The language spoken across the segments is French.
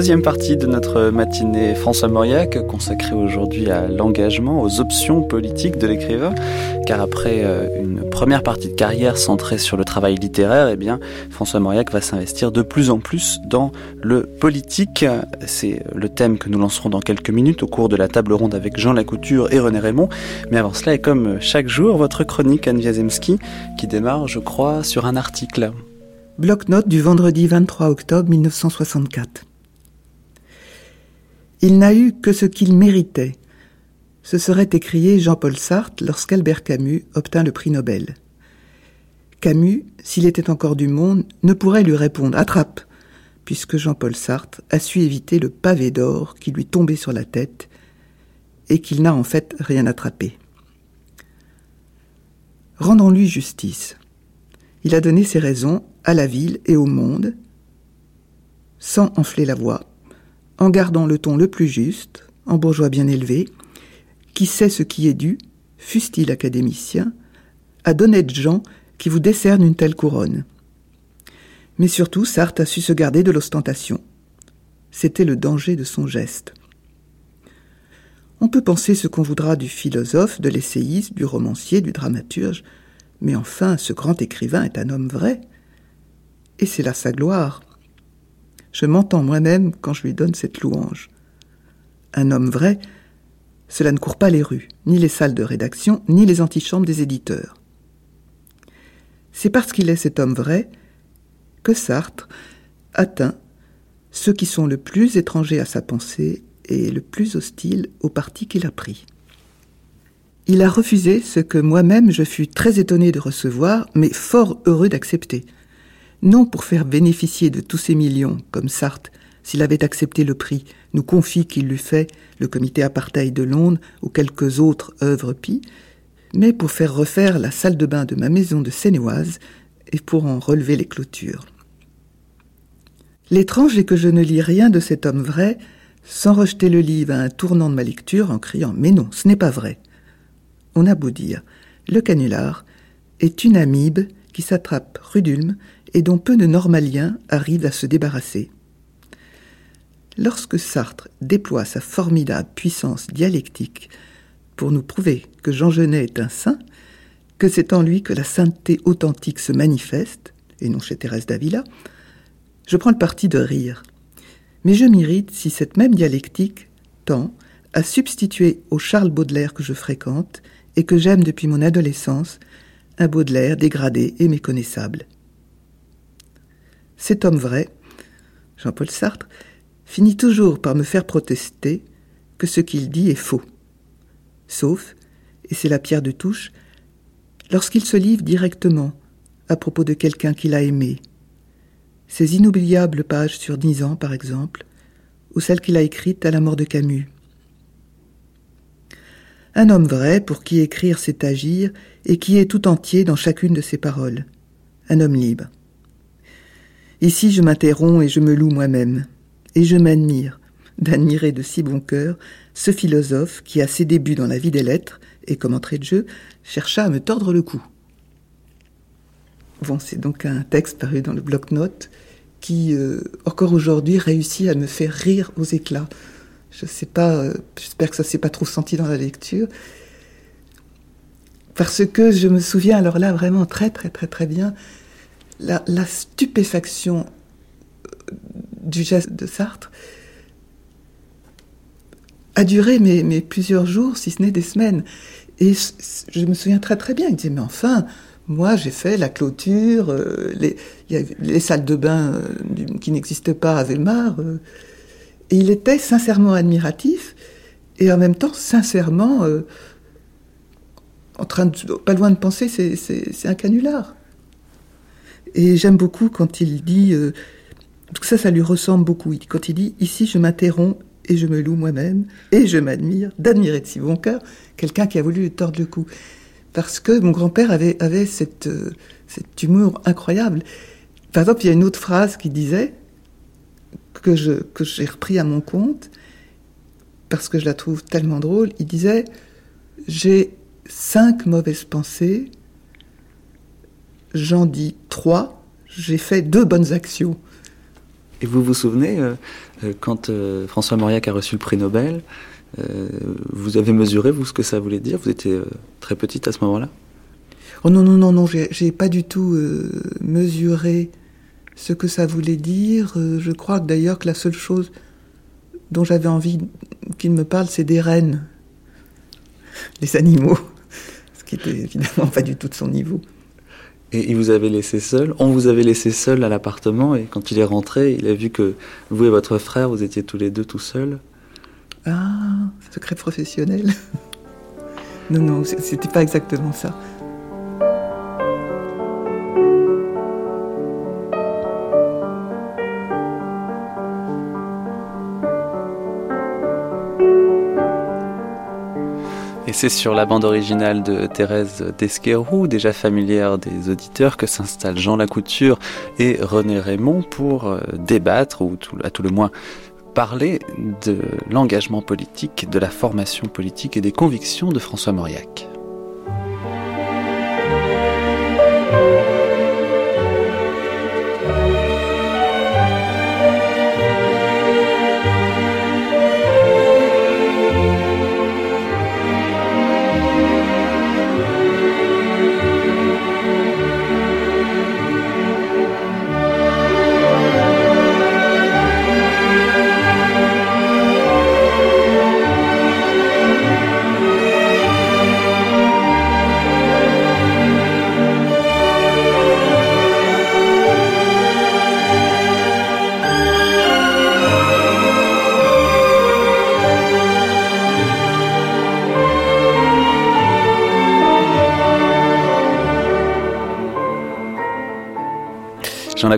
deuxième partie de notre matinée François Mauriac, consacrée aujourd'hui à l'engagement, aux options politiques de l'écrivain. Car après euh, une première partie de carrière centrée sur le travail littéraire, eh bien, François Mauriac va s'investir de plus en plus dans le politique. C'est le thème que nous lancerons dans quelques minutes au cours de la table ronde avec Jean Lacouture et René Raymond. Mais avant cela, et comme chaque jour, votre chronique Anne Wiazemski, qui démarre, je crois, sur un article. Bloc-notes du vendredi 23 octobre 1964. Il n'a eu que ce qu'il méritait. Ce serait écrié Jean-Paul Sartre lorsqu'Albert Camus obtint le prix Nobel. Camus, s'il était encore du monde, ne pourrait lui répondre Attrape puisque Jean-Paul Sartre a su éviter le pavé d'or qui lui tombait sur la tête et qu'il n'a en fait rien attrapé. Rendons-lui justice. Il a donné ses raisons à la ville et au monde, sans enfler la voix, en gardant le ton le plus juste, en bourgeois bien élevé, qui sait ce qui est dû, fût-il académicien, à d'honnêtes gens qui vous décernent une telle couronne. Mais surtout, Sartre a su se garder de l'ostentation. C'était le danger de son geste. On peut penser ce qu'on voudra du philosophe, de l'essayiste, du romancier, du dramaturge, mais enfin, ce grand écrivain est un homme vrai. Et c'est là sa gloire. Je m'entends moi-même quand je lui donne cette louange. Un homme vrai, cela ne court pas les rues, ni les salles de rédaction, ni les antichambres des éditeurs. C'est parce qu'il est cet homme vrai que Sartre atteint ceux qui sont le plus étrangers à sa pensée et le plus hostiles au parti qu'il a pris. Il a refusé ce que moi-même je fus très étonné de recevoir, mais fort heureux d'accepter non pour faire bénéficier de tous ces millions, comme Sartre, s'il avait accepté le prix, nous confie qu'il l'eût fait le comité apartheid de Londres ou quelques autres œuvres pis, mais pour faire refaire la salle de bain de ma maison de Sénéoise et pour en relever les clôtures. L'étrange est que je ne lis rien de cet homme vrai sans rejeter le livre à un tournant de ma lecture en criant Mais non, ce n'est pas vrai. On a beau dire, le canular est une amibe qui s'attrape rue d'Ulm et dont peu de normaliens arrivent à se débarrasser. Lorsque Sartre déploie sa formidable puissance dialectique pour nous prouver que Jean Genet est un saint, que c'est en lui que la sainteté authentique se manifeste, et non chez Thérèse d'Avila, je prends le parti de rire. Mais je m'irrite si cette même dialectique tend à substituer au Charles Baudelaire que je fréquente et que j'aime depuis mon adolescence un Baudelaire dégradé et méconnaissable. Cet homme vrai, Jean-Paul Sartre, finit toujours par me faire protester que ce qu'il dit est faux. Sauf, et c'est la pierre de touche, lorsqu'il se livre directement à propos de quelqu'un qu'il a aimé. Ces inoubliables pages sur dix ans, par exemple, ou celles qu'il a écrites à la mort de Camus. Un homme vrai pour qui écrire c'est agir et qui est tout entier dans chacune de ses paroles. Un homme libre. Ici je m'interromps et je me loue moi-même, et je m'admire, d'admirer de si bon cœur ce philosophe qui, à ses débuts dans la vie des lettres, et comme entrée de jeu, chercha à me tordre le cou. Bon, c'est donc un texte paru dans le bloc-notes qui, euh, encore aujourd'hui, réussit à me faire rire aux éclats. Je sais pas, euh, j'espère que ça s'est pas trop senti dans la lecture. Parce que je me souviens alors là vraiment très très très très bien la, stupéfaction euh, du geste de Sartre a duré plusieurs jours, si ce n'est des semaines. Et je me souviens très très bien, il disait, mais enfin, moi j'ai fait la clôture, euh, les, les, salles de bain euh, qui n'existaient pas à Weimar. et il était sincèrement admiratif et en même temps sincèrement en train de, pas loin de penser, c'est un canular. Et j'aime beaucoup quand il dit, euh, ça, ça lui ressemble beaucoup. Quand il dit, ici, je m'interromps et je me loue moi-même et je m'admire, d'admirer de si bon cœur quelqu'un qui a voulu lui tordre le cou. Parce que mon grand-père avait, avait cette, euh, cet humour incroyable. Par exemple, il y a une autre phrase qui disait, que je, que j'ai repris à mon compte, parce que je la trouve tellement drôle. Il disait, j'ai cinq mauvaises pensées j'en dis trois, j'ai fait deux bonnes actions. Et vous vous souvenez, quand François Mauriac a reçu le prix Nobel, vous avez mesuré, vous, ce que ça voulait dire? Vous étiez très petite à ce moment-là? Oh non, non, non, non, j'ai pas du tout mesuré ce que ça voulait dire. je crois d'ailleurs que la seule chose dont j'avais envie qu'il me parle, c'est des rennes, les animaux, ce qui était évidemment pas du tout de son niveau. Et il vous avait laissé seul. On vous avait laissé seul à l'appartement et quand il est rentré, il a vu que vous et votre frère, vous étiez tous les deux tout seuls. Ah, secret professionnel. Non, non, c'était pas exactement ça. C'est sur la bande originale de Thérèse Desquerou, déjà familière des auditeurs, que s'installent Jean Lacouture et René Raymond pour euh, débattre, ou à tout le moins parler de l'engagement politique, de la formation politique et des convictions de François Mauriac.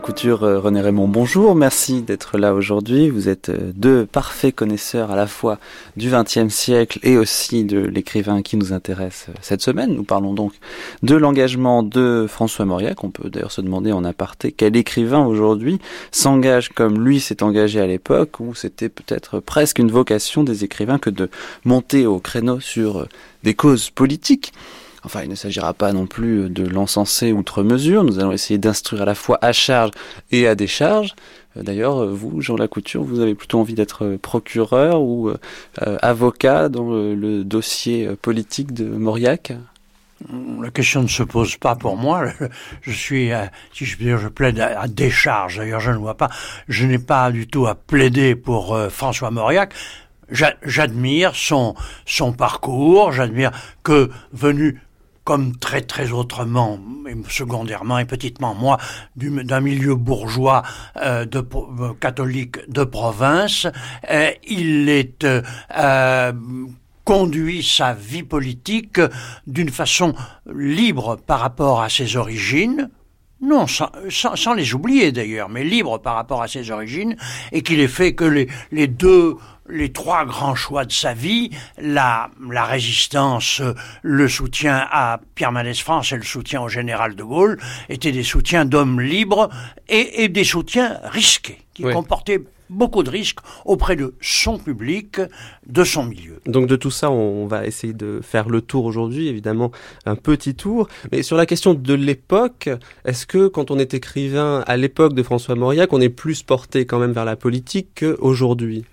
Jean Lacouture, euh, René Raymond, bonjour, merci d'être là aujourd'hui. Vous êtes euh, deux parfaits connaisseurs à la fois du XXe siècle et aussi de l'écrivain qui nous intéresse euh, cette semaine. Nous parlons donc de l'engagement de François Mauriac. On peut d'ailleurs se demander en aparté quel écrivain aujourd'hui s'engage comme lui s'est engagé à l'époque où c'était peut-être presque une vocation des écrivains que de monter au créneau sur des causes politiques. Enfin, il ne s'agira pas non plus de l'encenser outre mesure. Nous allons essayer d'instruire à la fois à charge et à décharge. Euh, d'ailleurs, vous, Jean Lacouture, vous avez plutôt envie d'être procureur ou euh, avocat dans le, dossier politique de Mauriac? La question ne se pose pas pour moi. Je suis, euh, si je puis dire, je plaide à, décharge. D'ailleurs, je ne vois pas. Je n'ai pas du tout à plaider pour François Mauriac. J'admire son parcours. J'admire que venu comme très très autrement, secondairement et petitement, moi, d'un milieu bourgeois euh, de, euh, catholique de province, euh, il est conduit sa vie politique d'une façon libre par rapport à ses origines, non, sans, sans, les oublier d'ailleurs, mais libre par rapport à ses origines, et qu'il ait fait que les deux les trois grands choix de sa vie, la, la résistance, le soutien à Pierre Mendès France et le soutien au général de Gaulle, étaient des soutiens d'hommes libres et, des soutiens risqués, qui comportaient beaucoup de risques auprès de son public, de son milieu. Donc de tout ça, on va essayer de faire le tour aujourd'hui, évidemment un petit tour. Mais sur la question de l'époque, est-ce que quand on est écrivain à l'époque de François Mauriac, on est plus porté quand même vers la politique qu'aujourd'hui?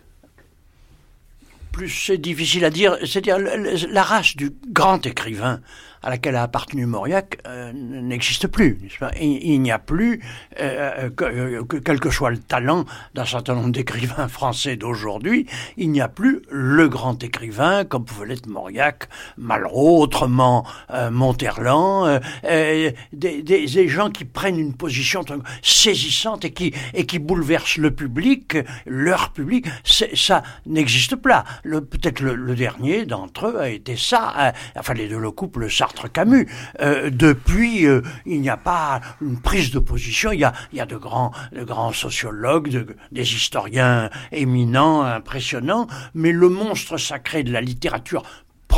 Plus c'est difficile à dire, c'est-à-dire la race du grand écrivain à laquelle a appartenu Mauriac euh, n'existe plus. il, n'y a plus, euh, euh, que, quel que soit le talent d'un certain nombre d'écrivains français d'aujourd'hui, il n'y a plus le grand écrivain comme pouvait l'être Mauriac, Malraux, autrement Monterland, des, des, des, gens qui prennent une position saisissante et qui, et qui bouleversent le public, leur public. Ça n'existe pas. Peut-être le, dernier d'entre eux a été ça. enfin, les deux le couple ça camus euh, depuis, euh, il n'y a pas une prise de position. Il y a, il y a de grands, de grands sociologues, des historiens éminents, impressionnants, mais le monstre sacré de la littérature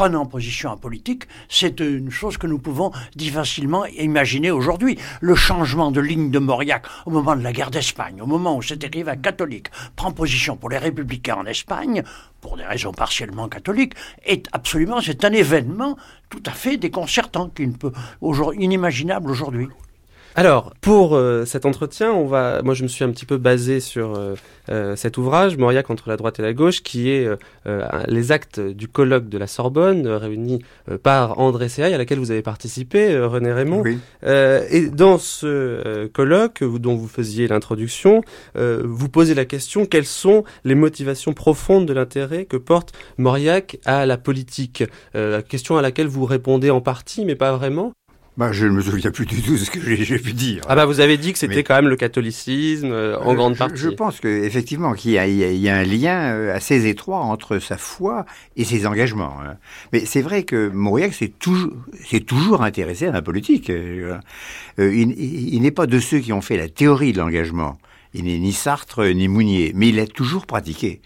prenant position en politique, c'est une chose que nous pouvons difficilement imaginer aujourd'hui. Le changement de ligne de Mauriac au moment de la guerre d'Espagne, au moment où cet écrivain catholique prend position pour les républicains en Espagne, pour des raisons partiellement catholiques, est absolument, c'est un événement tout à fait déconcertant, qui ne peut, inimaginable aujourd'hui. Alors, pour euh, cet entretien, on va, moi je me suis un petit peu basé sur euh, euh, cet ouvrage, Mauriac entre la droite et la gauche, qui est les actes du colloque de la Sorbonne, réuni par André Seaille, à laquelle vous avez participé, René Raymond. Oui. et dans ce colloque, dont vous faisiez l'introduction, vous posez la question, quelles sont les motivations profondes de l'intérêt que porte Mauriac à la politique? La question à laquelle vous répondez en partie, mais pas vraiment. Bah, je ne me souviens plus du tout de ce que j'ai pu dire. Ah bah vous avez dit que c'était quand même le catholicisme euh, en grande partie. Je, pense que effectivement qu'il y, y, a un lien euh, assez étroit entre sa foi et ses engagements. Hein. Mais c'est vrai que Mauriac s'est toujours, toujours intéressé à la politique. Euh, il, il n'est pas de ceux qui ont fait la théorie de l'engagement. Il n'est ni Sartre ni Mounier, mais il l'a toujours pratiqué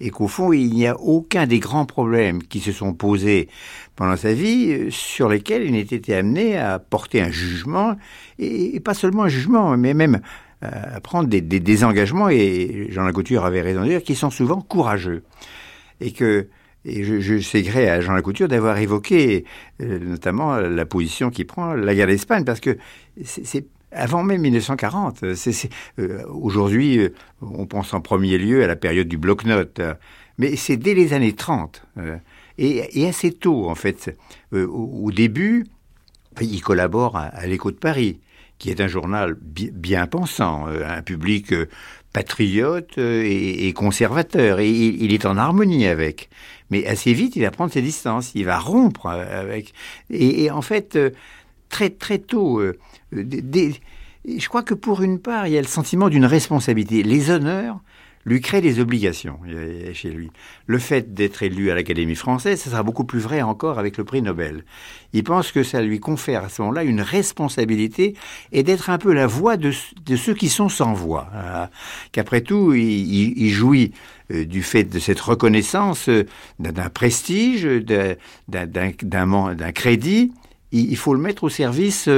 et qu'au fond, il n'y a aucun des grands problèmes qui se sont posés pendant sa vie euh, sur lesquels il n'était été amené à porter un jugement, et, pas seulement un jugement, mais même euh, à prendre des, des, engagements, et Jean Lacouture avait raison de dire, qui sont souvent courageux. Et que je, je sais gré à Jean Lacouture d'avoir évoqué euh, notamment la position qu'il prend la guerre d'Espagne, parce que c'est avant même 1940. Euh, aujourd'hui, on pense en premier lieu à la période du bloc-notes, mais c'est dès les années 30 euh, et, assez tôt en fait. Au, début, il collabore à, l'Écho de Paris, qui est un journal bien pensant, un public patriote et, conservateur, et il, est en harmonie avec. Mais assez vite, il va prendre ses distances, il va rompre avec. et en fait, très très tôt, euh, je crois que pour une part, il y a le sentiment d'une responsabilité. Les honneurs lui créent des obligations chez lui. Le fait d'être élu à l'Académie française, ça sera beaucoup plus vrai encore avec le prix Nobel. Il pense que ça lui confère à ce moment-là une responsabilité et d'être un peu la voix de, ceux qui sont sans voix. Qu'après tout, il, jouit euh, du fait de cette reconnaissance, euh, d'un prestige, d'un crédit. Il faut le mettre au service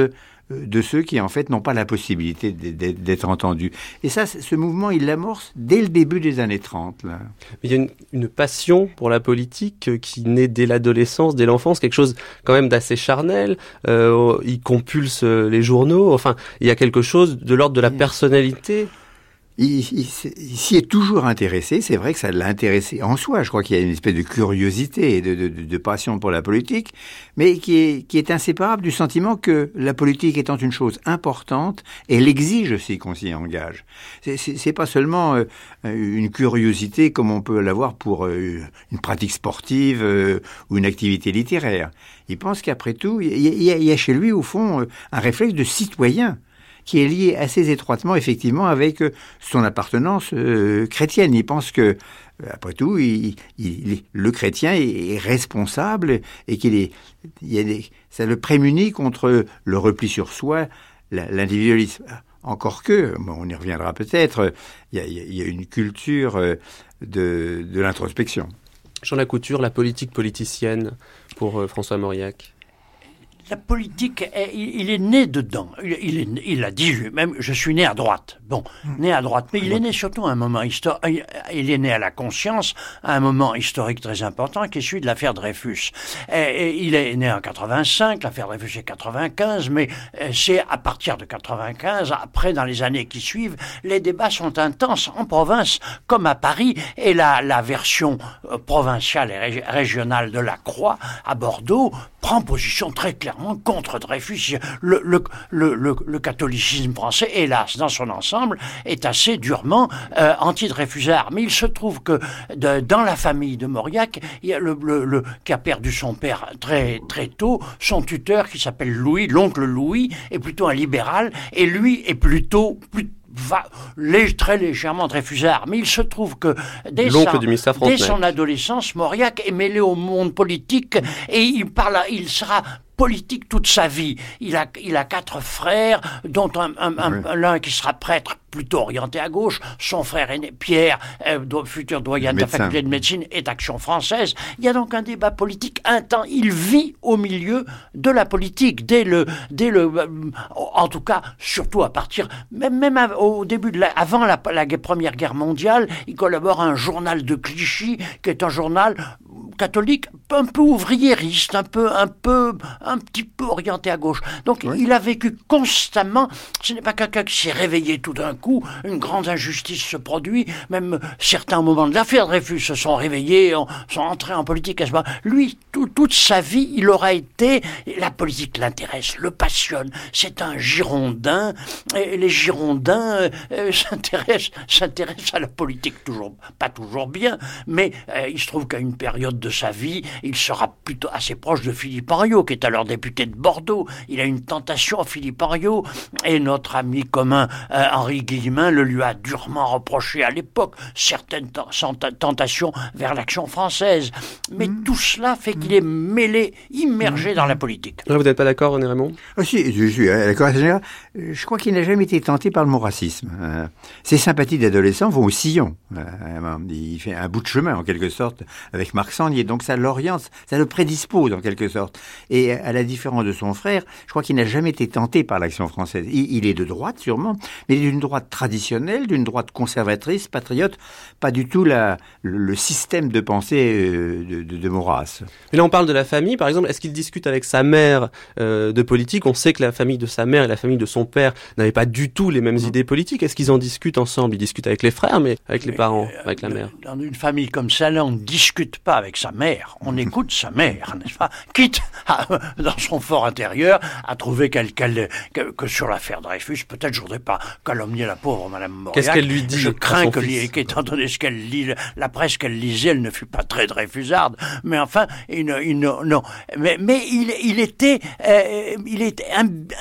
de ceux qui en fait n'ont pas la possibilité d'être entendus. Et ça, ce mouvement, il l'amorce dès le début des années 30. Là. Il y a une, passion pour la politique euh, qui naît dès l'adolescence, dès l'enfance, quelque chose quand même d'assez charnel. Euh, il compulse les journaux. Enfin, il y a quelque chose de l'ordre de la personnalité il, s'y est toujours intéressé. C'est vrai que ça l'a intéressé en soi. Je crois qu'il y a une espèce de curiosité et de, passion pour la politique, mais qui est, qui est inséparable du sentiment que la politique étant une chose importante, elle exige aussi qu'on s'y engage. C'est pas seulement euh, une curiosité comme on peut l'avoir pour euh, une pratique sportive euh, ou une activité littéraire. Il pense qu'après tout, il y, a, chez lui, au fond, un réflexe de citoyen qui est lié assez étroitement, effectivement, avec euh, son appartenance euh, chrétienne. Il pense que, euh, après tout, le chrétien est, responsable et qu'il est, ça le prémunit contre le repli sur soi, l'individualisme. Encore que, on y reviendra peut-être, il, y a une culture de, de l'introspection. Jean Lacouture, la politique politicienne pour François Mauriac la politique, il, est né dedans. Il, il, a dit lui-même, je suis né à droite. Bon, hmm. né à droite, mais il est né surtout à un moment historique. Il est né à la conscience, à un moment historique très important, qui est celui de l'affaire Dreyfus. Et, il est né en 85, l'affaire Dreyfus est 95, mais euh, c'est à partir de 95, après, dans les années qui suivent, les débats sont intenses en province, comme à Paris, et la, la version euh, provinciale et régionale de la Croix à Bordeaux prend position très clairement contre Dreyfus. Le, le, le, le catholicisme français, hélas, dans son ensemble, est assez durement euh, anti-Dreyfusard. Mais il se trouve que de, dans la famille de Mauriac, il y a le, qui a perdu son père très, très tôt, son tuteur qui s'appelle Louis, l'oncle Louis, est plutôt un libéral, et lui est plutôt, plutôt va très légèrement Dreyfusard, mais il se trouve que dès, dès son adolescence, Mauriac est mêlé au monde politique et il parle, il sera politique toute sa vie. Il a, il a quatre frères, dont un, l'un qui sera prêtre plutôt orienté à gauche, son frère aîné Pierre, euh, futur doyen de la faculté de médecine, est Action française. Il y a donc un débat politique intense. Il vit au milieu de la politique dès le, dès le, euh, en tout cas, surtout à partir, même, même au début de la, avant la, la première guerre mondiale, il collabore à un journal de Clichy, qui est un journal catholique, un peu ouvriériste, un peu, un peu, un petit peu orienté à gauche. Donc il a vécu constamment. Ce n'est pas quelqu'un qui s'est réveillé tout d'un coup. Une grande injustice se produit. Même certains moments de l'affaire Dreyfus se sont réveillés, sont entrés en politique à ce moment. Lui, toute sa vie, il aura été. La politique l'intéresse, le passionne. C'est un Girondin. Et les Girondins euh, euh, s'intéressent, s'intéressent à la politique toujours, pas toujours bien, mais euh, il se trouve qu'à une période de sa vie, il sera plutôt assez proche de Philippe Henriot, qui est alors député de Bordeaux. Il a une tentation à Philippe Henriot, et notre ami commun euh, Henri Guillemin le lui a durement reproché à l'époque, certaines tentations vers l'action française. Mais mmh. tout cela fait qu'il est mêlé, immergé mmh. dans la politique. vous n'êtes pas d'accord, René Raymond? Ah, Si, je suis euh, d'accord. Je crois qu'il n'a jamais été tenté par le mot racisme. ses sympathies d'adolescent vont au sillon. il fait un bout de chemin, en quelque sorte, avec Marc Sandier. Donc ça l'oriente, ça le prédispose, en quelque sorte. Et à la différence de son frère, je crois qu'il n'a jamais été tenté par l'action française. Il, est de droite, sûrement, mais d'une droite traditionnelle, d'une droite conservatrice, patriote, pas du tout la, le, système de pensée euh, de, de, Maurras. Mais là, on parle de la famille, par exemple. Est-ce qu'il discute avec sa mère euh, de politique? On sait que la famille de sa mère et la famille de son père n'avaient pas du tout les mêmes idées politiques. Est-ce qu'ils en discutent ensemble? Ils discutent avec les frères, mais avec les parents, euh, avec la mère. Dans une famille comme ça, là, on ne discute pas avec sa mère. On écoute sa mère, n'est-ce pas Quitte, dans son fort intérieur, à trouver qu'elle, que, sur l'affaire Dreyfus, peut-être je voudrais pas calomnier la pauvre Madame Mauriac. Qu'est-ce qu'elle lui dit Je crains que, qu'étant donné ce qu'elle lit, la presse qu'elle lisait, elle ne fut pas très Dreyfusarde. Mais enfin, il, non. Mais, mais il, il était, euh, il était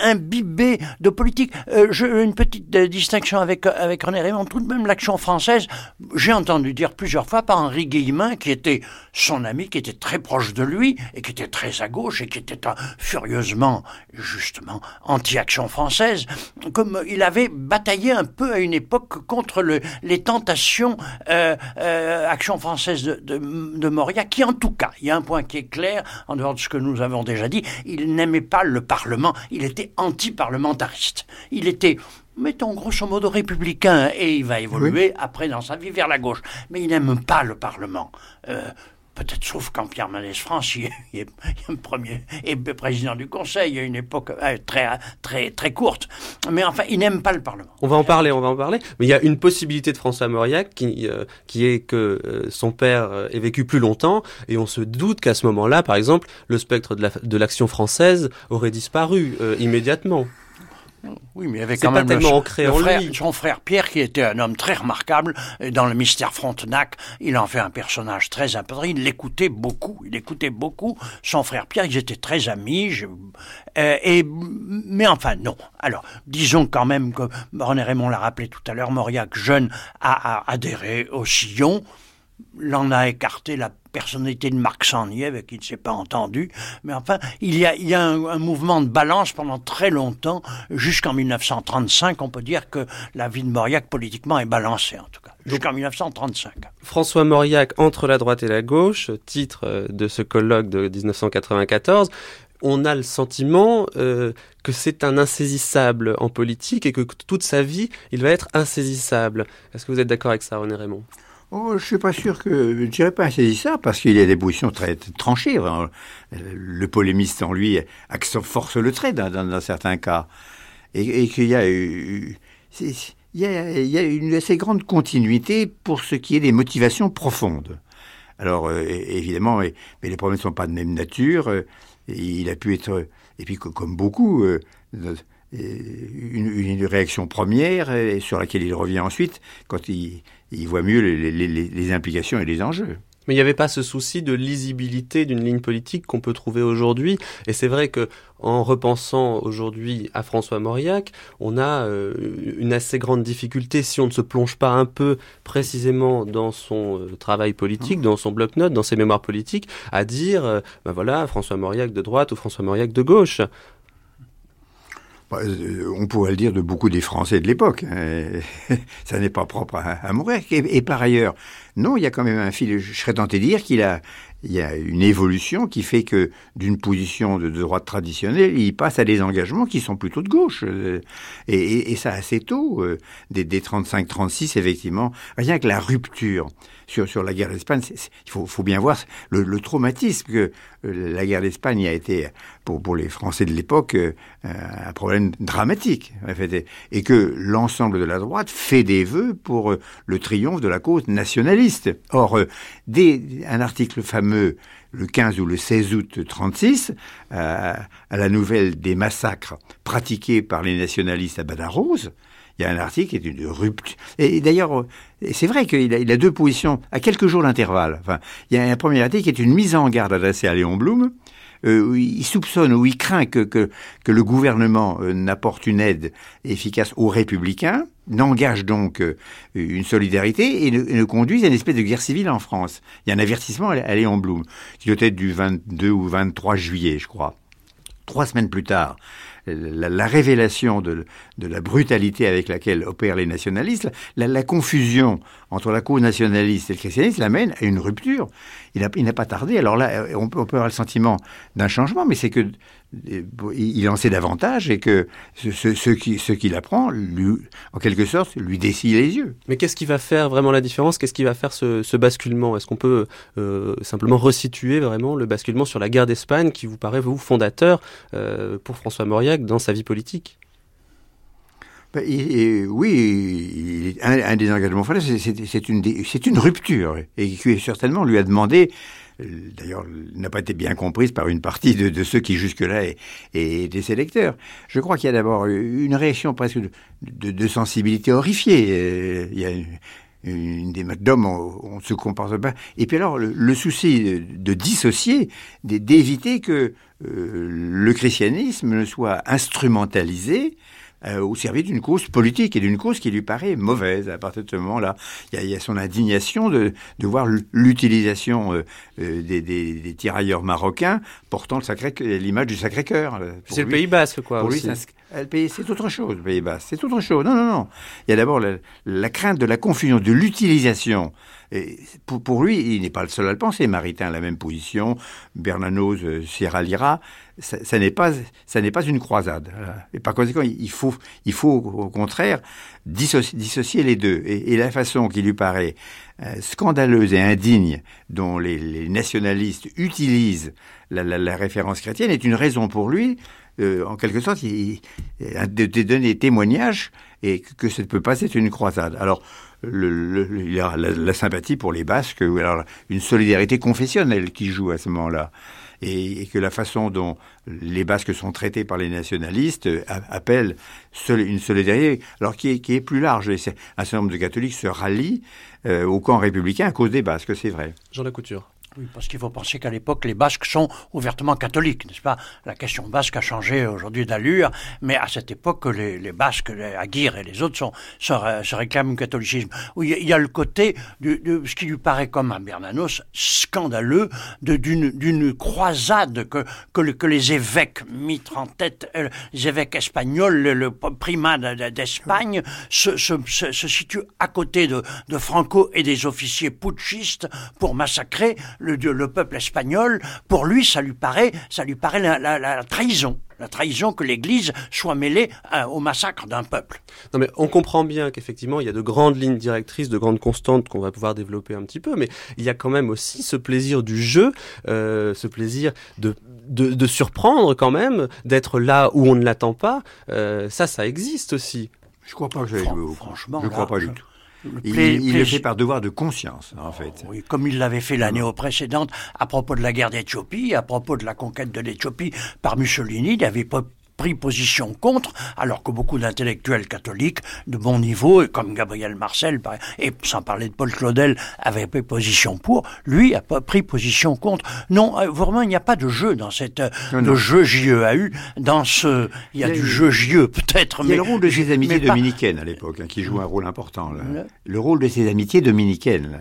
imbibé de politique. Euh, je, une petite euh, distinction avec avec René Raymond. Tout de même, l'action française, j'ai entendu dire plusieurs fois par Henri Guillemin, qui était son ami, qui était très proche de lui et qui était très à gauche et qui était furieusement, justement, anti-action française, comme il avait bataillé un peu à une époque contre le, les tentations euh, euh, action française de, de, de Moria, qui en tout cas, il y a un point qui est clair, en dehors de ce que nous avons déjà dit, il n'aimait pas le Parlement, il était anti-parlementariste. Il était mettons grosso modo républicain, et il va évoluer après dans sa vie vers la gauche. Mais il n'aime pas le Parlement. Euh, Peut-être sauf quand Pierre Manès France il est, premier et président du Conseil à une époque euh, très très très courte. Mais enfin, il n'aime pas le Parlement. On va en parler, on va en parler. Mais il y a une possibilité de François Mauriac qui euh, qui est que euh, son père ait vécu plus longtemps et on se doute qu'à ce moment-là, par exemple, le spectre de l'action française aurait disparu immédiatement. Oui, mais avec quand même tellement ancré en frère, son frère Pierre, qui était un homme très remarquable dans le mystère Frontenac, il en fait un personnage très important. Il l'écoutait beaucoup, il écoutait beaucoup son frère Pierre. Ils étaient très amis. Euh, et mais enfin non. Alors disons quand même que René Raymond l'a rappelé tout à l'heure, Mauriac jeune a, adhéré au sillon l'en a écarté la personnalité de Marc Sangnier, avec qui il ne s'est pas entendu. Mais enfin, il y a, il y a un, mouvement de balance pendant très longtemps, jusqu'en 1935. On peut dire que la vie de Mauriac, politiquement, est balancée, en tout cas. Jusqu'en 1935. François Mauriac, Entre la droite et la gauche, titre euh, de ce colloque de 1994 on a le sentiment euh, que c'est un insaisissable en politique et que toute sa vie, il va être insaisissable. Est-ce que vous êtes d'accord avec ça, René Raymond? Oh, je suis pas sûr que je dirais pas ça parce qu'il y a des positions très tranchées. Le polémiste en lui force le trait dans, certains cas, et, qu'il y a il y a, une assez grande continuité pour ce qui est des motivations profondes. Alors euh, évidemment, mais, les problèmes ne sont pas de même nature. Euh, il a pu être, et puis comme beaucoup, euh, une, réaction première sur laquelle il revient ensuite quand il, voit mieux les, implications et les enjeux. Mais il n'y avait pas ce souci de lisibilité d'une ligne politique qu'on peut trouver aujourd'hui. Et c'est vrai que en repensant aujourd'hui à François Mauriac, on a euh, une assez grande difficulté si on ne se plonge pas un peu précisément dans son euh, travail politique, mmh. dans son bloc-notes, dans ses mémoires politiques, à dire, euh, ben voilà, François Mauriac de droite ou François Mauriac de gauche. Bah, euh, on pourrait le dire de beaucoup des Français de l'époque. Hein. Ça n'est pas propre à, à Et, par ailleurs, non, il y a quand même un fil. Je serais tenté de dire qu'il a, y a une évolution qui fait que d'une position de droite traditionnelle, il passe à des engagements qui sont plutôt de gauche. Euh, et, ça assez tôt, euh, des, des 35-36, effectivement. Rien que la rupture sur, la guerre d'Espagne, il faut, bien voir le, traumatisme que euh, la guerre d'Espagne a été pour, les Français de l'époque euh, un problème dramatique, en fait, et que l'ensemble de la droite fait des vœux pour le triomphe de la cause nationaliste. Or, dès un article fameux le 15 ou le 16 août 36, à la nouvelle des massacres pratiqués par les nationalistes à Badarose, il y a un article qui est une rupture. Et d'ailleurs, c'est vrai qu'il a, a, deux positions à quelques jours d'intervalle. Enfin, il y a un premier article qui est une mise en garde adressée à Léon Blum. Euh, il soupçonne ou il craint que, que, le gouvernement euh, n'apporte une aide efficace aux républicains, n'engage donc euh, une solidarité et ne, et ne, conduise à une espèce de guerre civile en France. Il y a un avertissement à Léon Blum, qui doit être du 22 ou 23 juillet, je crois. Trois semaines plus tard, la, la, révélation de, la brutalité avec laquelle opèrent les nationalistes, la, la, confusion entre la cause nationaliste et le christianisme l'amène à une rupture. Il n'a pas tardé. Alors là, on peut, avoir le sentiment d'un changement, mais c'est que il en sait davantage et que ce, ce, ce qui, ce qu'il apprend, lui, en quelque sorte, lui dessille les yeux. Mais qu'est-ce qui va faire vraiment la différence? Qu'est-ce qui va faire ce, basculement? Est-ce qu'on peut euh, simplement resituer vraiment le basculement sur la guerre d'Espagne qui vous paraît, vous, fondateur euh, pour François Mauriac dans sa vie politique? Et, oui, un, un, des engagements fondateurs, c'est une, rupture et qui certainement lui a demandé d'ailleurs, n'a pas été bien comprise par une partie de, ceux qui jusque-là étaient ses lecteurs. Je crois qu'il y a d'abord une réaction presque de, sensibilité horrifiée. Il y a une, une des d'hommes, on, on, se comporte pas. Et puis alors, le, souci de, de dissocier, d'éviter que euh, le christianisme ne soit instrumentalisé euh, au service d'une cause politique et d'une cause qui lui paraît mauvaise à partir de ce moment-là. Il, y a son indignation de, de voir l'utilisation euh, des, des, des, tirailleurs marocains portant l'image du Sacré-Cœur. C'est le Pays Basque, quoi. Pour aussi. lui, c'est autre chose, le Pays Basque. C'est autre chose. Non, non, non. Il y a d'abord la, la, crainte de la confusion, de l'utilisation. Pour, pour, lui, il n'est pas le seul à le penser. Maritain a la même position. Bernanos, euh, Sierra Lira ça, n'est pas ça n'est pas une croisade. Et par conséquent, il faut il faut au contraire dissocier, les deux. Et, la façon qui lui paraît euh, scandaleuse et indigne dont les, nationalistes utilisent la, référence chrétienne est une raison pour lui, euh, en quelque sorte, de, donner témoignage et que, que ça ne peut pas être une croisade. Alors le, le, a la, la, sympathie pour les Basques, ou alors une solidarité confessionnelle qui joue à ce moment-là et, et, que la façon dont les Basques sont traités par les nationalistes euh, appelle une solidarité, alors qui est, qui est plus large. Un certain nombre de catholiques se rallient euh, au camp républicain à cause des Basques, c'est vrai. Jean Lacouture. Oui, parce qu'il faut penser qu'à l'époque, les Basques sont ouvertement catholiques, n'est-ce pas? La question basque a changé aujourd'hui d'allure, mais à cette époque, les, les Basques, les Aguirre et les autres sont, se, réclament du catholicisme. Oui, il y a le côté de, ce qui lui paraît comme à Bernanos scandaleux d'une croisade que, que, que, les évêques mitrent en tête, euh, les évêques espagnols, le, le primat d'Espagne, se, se, se, se situent à côté de, de Franco et des officiers putschistes pour massacrer le, le, peuple espagnol, pour lui, ça lui paraît, ça lui paraît la, la, la trahison la trahison que l'Église soit mêlée euh, au massacre d'un peuple. Non mais on comprend bien qu'effectivement il y a de grandes lignes directrices, de grandes constantes qu'on va pouvoir développer un petit peu, mais il y a quand même aussi ce plaisir du jeu, euh, ce plaisir de, de, de, surprendre quand même, d'être là où on ne l'attend pas. Euh, ça, ça existe aussi. Je crois pas que joué. Franchement, je là, crois pas du tout. Il, il, le fait par devoir de conscience, en fait. Oui, comme il l'avait fait l'année précédente à propos de la guerre d'Éthiopie, à propos de la conquête de l'Éthiopie par Mussolini, il avait pris position contre, alors que beaucoup d'intellectuels catholiques de bon niveau, comme Gabriel Marcel, et sans parler de Paul Claudel, avaient pris position pour, lui a pris position contre. Non, vraiment, il n'y a pas de jeu dans cette, non, de non. jeu JEAU, dans ce, il y a, il y a du jeu JE peut-être. Il y a le rôle de ses amitiés dominicaines pas... à l'époque, hein, qui joue un rôle important. Là. Le... le... rôle de ses amitiés dominicaines, là.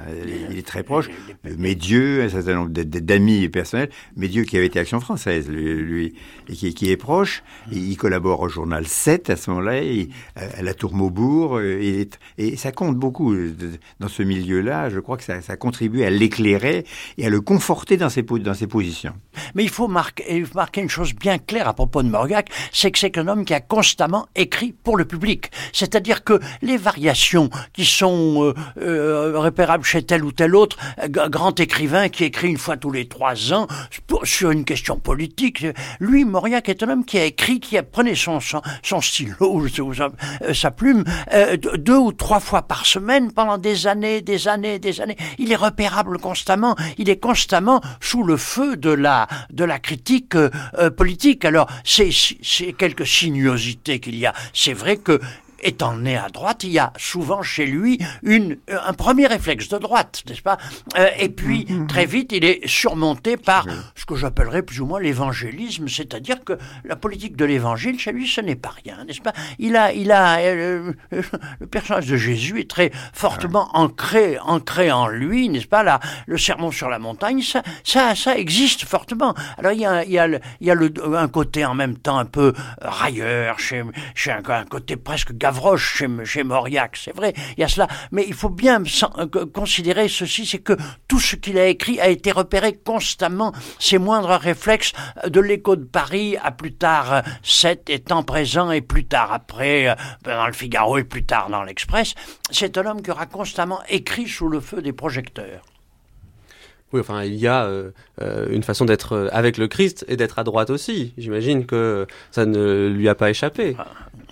il est très proche. Mais Dieu, un certain nombre d'amis personnels, mais Dieu qui avait été Action Française, lui, lui et qui, qui est proche, il collabore au journal 7 à ce moment-là, à la Tour Maubourg, et, et, ça compte beaucoup dans ce milieu-là. Je crois que ça, contribue à l'éclairer et à le conforter dans ses, dans ses positions. Mais il faut marquer, une chose bien claire à propos de Mauriac, c'est que c'est un homme qui a constamment écrit pour le public. C'est-à-dire que les variations qui sont euh, euh, repérables chez tel ou tel autre euh, grand écrivain qui écrit une fois tous les trois ans sur une question politique, lui, Mauriac est un homme qui a écrit, qui prenait son, son, stylo, sa plume, deux ou trois fois par semaine pendant des années, des années, des années. Il est repérable constamment. Il est constamment sous le feu de la de la critique politique. Alors c'est quelques sinuosités qu'il y a. C'est vrai que étant né à droite, il y a souvent chez lui une, un premier réflexe de droite, n'est-ce pas? Euh, Et puis, mm-hmm. très vite, il est surmonté par ce que j'appellerais plus ou moins l'évangélisme, c'est-à-dire que la politique de l'évangile, chez lui, ce n'est pas rien, n'est-ce pas? Il a, il a, euh, le personnage de Jésus est très fortement ancré, ancré en lui, n'est-ce pas? Là, le sermon sur la montagne, ça, ça, ça existe fortement. Alors, il y a, il y a, le, il y a le, un côté en même temps un peu railleur, chez, chez un, un côté presque Gavroche chez, chez Mauriac, c'est vrai, il y a cela. Mais il faut bien euh, considérer ceci, c'est que tout ce qu'il a écrit a été repéré constamment, ses moindres réflexes euh, de l'écho de Paris à plus tard 7 euh, temps présent et plus tard après dans le Figaro et plus tard dans l'Express. C'est un homme qui aura constamment écrit sous le feu des projecteurs. Oui, enfin, il y a une façon d'être avec le Christ et d'être à droite aussi. J'imagine que ça ne lui a pas échappé.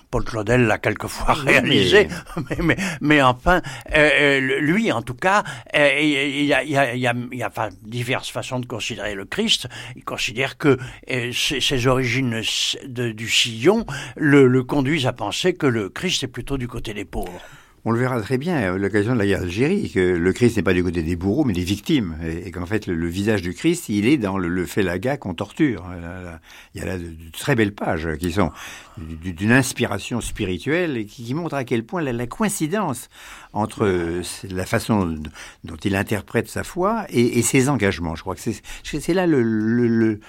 Ah, Paul Claudel l'a quelquefois réalisé, mais, mais, mais, enfin, euh, euh, lui, en tout cas, euh, il y a, il y a, il y a, il y a diverses façons de considérer le Christ. Il considère que ses, ses, origines de, du sillon le, le conduisent à penser que le Christ est plutôt du côté des pauvres. On le verra très bien à l'occasion de la guerre d'Algérie, que le Christ n'est pas du côté des bourreaux, mais des victimes, et, qu'en fait le, visage du Christ, il est dans le, le qu'on torture. Il y a là de, très belles pages qui sont d'une inspiration spirituelle et qui, montrent à quel point la, coïncidence entre la façon dont il interprète sa foi et, ses engagements. Je crois que c'est là le,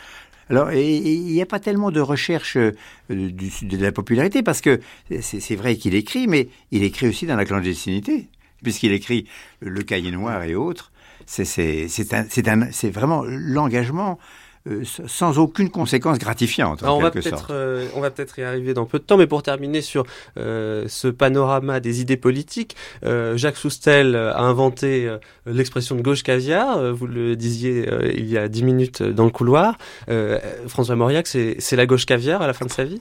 alors, il n'y a pas tellement de recherche euh, de la popularité parce que c'est vrai qu'il écrit, mais il écrit aussi dans la clandestinité, puisqu'il écrit Le Cahier Noir et autres. C'est vraiment l'engagement euh, sans aucune conséquence gratifiante. on, va peut-être, euh, on va peut-être y arriver dans peu de temps, mais pour terminer sur euh, ce panorama des idées politiques, Jacques Soustel a inventé l'expression de gauche caviar, vous le disiez il y a dix minutes dans le couloir. François Mauriac, c'est la gauche caviar à la fin de sa vie?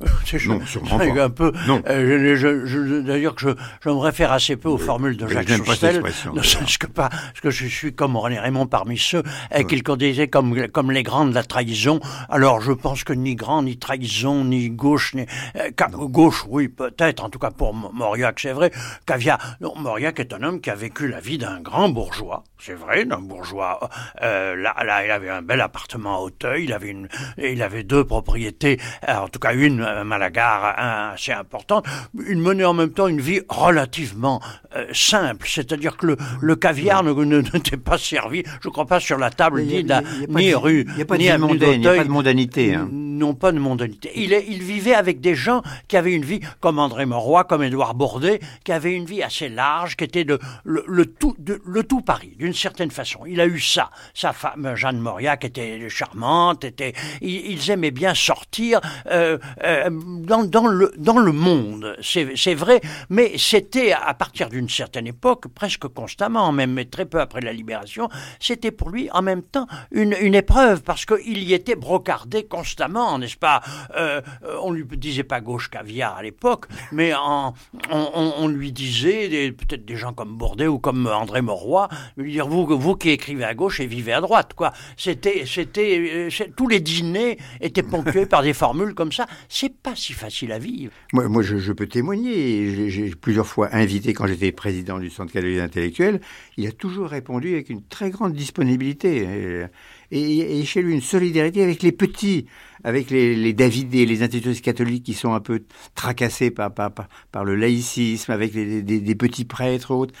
non, sûrement pas. Un peu, non. Euh, je, je, D'ailleurs, que je, je, me réfère assez peu aux formules de Jacques Soustel, ne serait-ce que pas, parce que je suis comme René Raymond parmi ceux et qu'il disait comme, comme les grands de la trahison. Alors, je pense que ni grand, ni trahison, ni gauche, ni euh, gauche, oui, peut-être. En tout cas, pour Mauriac, c'est vrai. Caviar, non, Mauriac est un homme qui a vécu la vie d'un grand bourgeois. C'est vrai, d'un bourgeois. Euh, là, là, il avait un bel appartement à Hauteuil. Il avait une, il avait deux propriétés. Euh, en tout cas, une euh, Malagar assez importante, il menait en même temps une vie relativement euh, simple, c'est-à-dire que le, le caviar ne, n'était pas servi, je crois pas, sur la table ni, ni rue, ni à Il n'y a pas de mondanité. Hein. Non, pas de mondanité. Il, il vivait avec des gens qui avaient une vie, comme André Mauroy, comme Édouard Bourdet, qui avaient une vie assez large, qui était de, le, tout, de, le tout Paris, d'une certaine façon. Il a eu ça. Sa femme, Jeanne Mauriac, était charmante, était, ils, aimaient bien sortir. Euh, euh, dans, dans, le, dans le monde, c'est vrai, mais c'était à partir d'une certaine époque, presque constamment, même très peu après la libération, c'était pour lui en même temps une, une épreuve, parce qu'il y était brocardé constamment, n'est-ce pas? Euh, On lui disait pas gauche caviar à l'époque, mais en, on, on, lui disait, peut-être des gens comme Bourdet ou comme André Mauroy, lui dire, vous, vous qui écrivez à gauche et vivez à droite, quoi. C'était, euh, tous les dîners étaient ponctués par des formules comme ça. Pas si facile à vivre. Moi, moi je, peux témoigner. J'ai plusieurs fois invité, quand j'étais président du Centre catholique intellectuel, il a toujours répondu avec une très grande disponibilité. Et, chez lui, une solidarité avec les petits, avec les, les Davidés, les institutions catholiques qui sont un peu tracassés par, par, le laïcisme, avec des, petits prêtres autres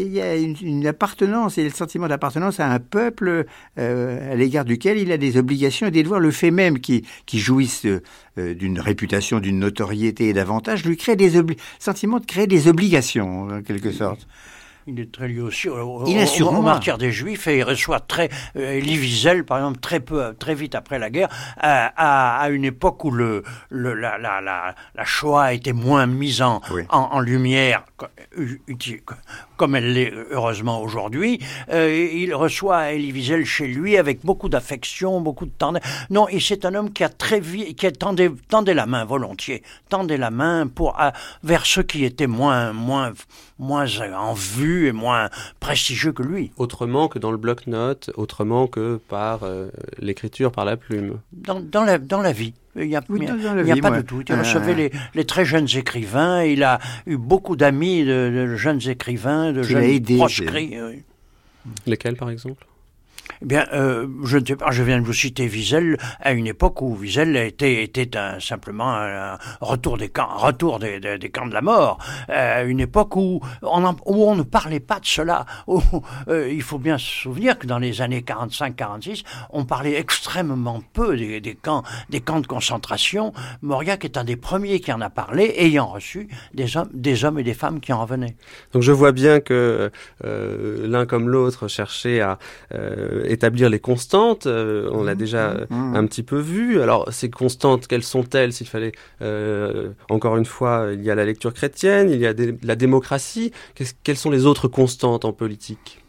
il y a une, appartenance et le sentiment d'appartenance à un peuple euh, à l'égard duquel il a des obligations et des devoirs. Le fait même qu'il jouisse euh, d'une réputation, d'une notoriété et d'avantages lui crée des sentiments de créer des obligations en quelque sorte. Il est très lié aussi au, il au, martyr des Juifs et il reçoit très euh, Elie Wiesel, par exemple, très peu, très vite après la guerre, à, à, une époque où le, le la, la, la, la, Shoah était moins mise en, en, en, lumière, comme elle l'est heureusement aujourd'hui. Euh, il reçoit Elie Wiesel chez lui avec beaucoup d'affection, beaucoup de tendresse. Non, et c'est un homme qui a très vite, qui a tendait, tendait la main volontiers, tendait la main pour vers ceux qui étaient moins moins moins en vue et moins prestigieux que lui. Autrement que dans le bloc-notes, autrement que par euh, l'écriture, par la plume. Dans, dans, la, dans la vie. Il n'y a, il a pas de tout. Il recevait euh. les, les, très jeunes écrivains. Il a eu beaucoup d'amis de, jeunes écrivains, de jeunes proscrits. Lesquels, par exemple? Eh bien, euh, je ne sais pas, je viens de vous citer Wiesel, à une époque où Wiesel était, simplement un retour des camps, retour des, camps de la mort, euh, une époque où on, ne parlait pas de cela. Euh, il faut bien se souvenir que dans les années 45-46, on parlait extrêmement peu des, camps, des camps de concentration. Mauriac est un des premiers qui en a parlé, ayant reçu des hommes, des hommes et des femmes qui en revenaient. Donc je vois bien que l'un comme l'autre cherchait à établir les constantes. Euh, on l'a mmh. déjà mmh. un petit peu vu. Alors ces constantes, quelles sont-elles? S'il fallait, euh, encore une fois, il y a la lecture chrétienne, il y a la démocratie. quelles sont les autres constantes en politique?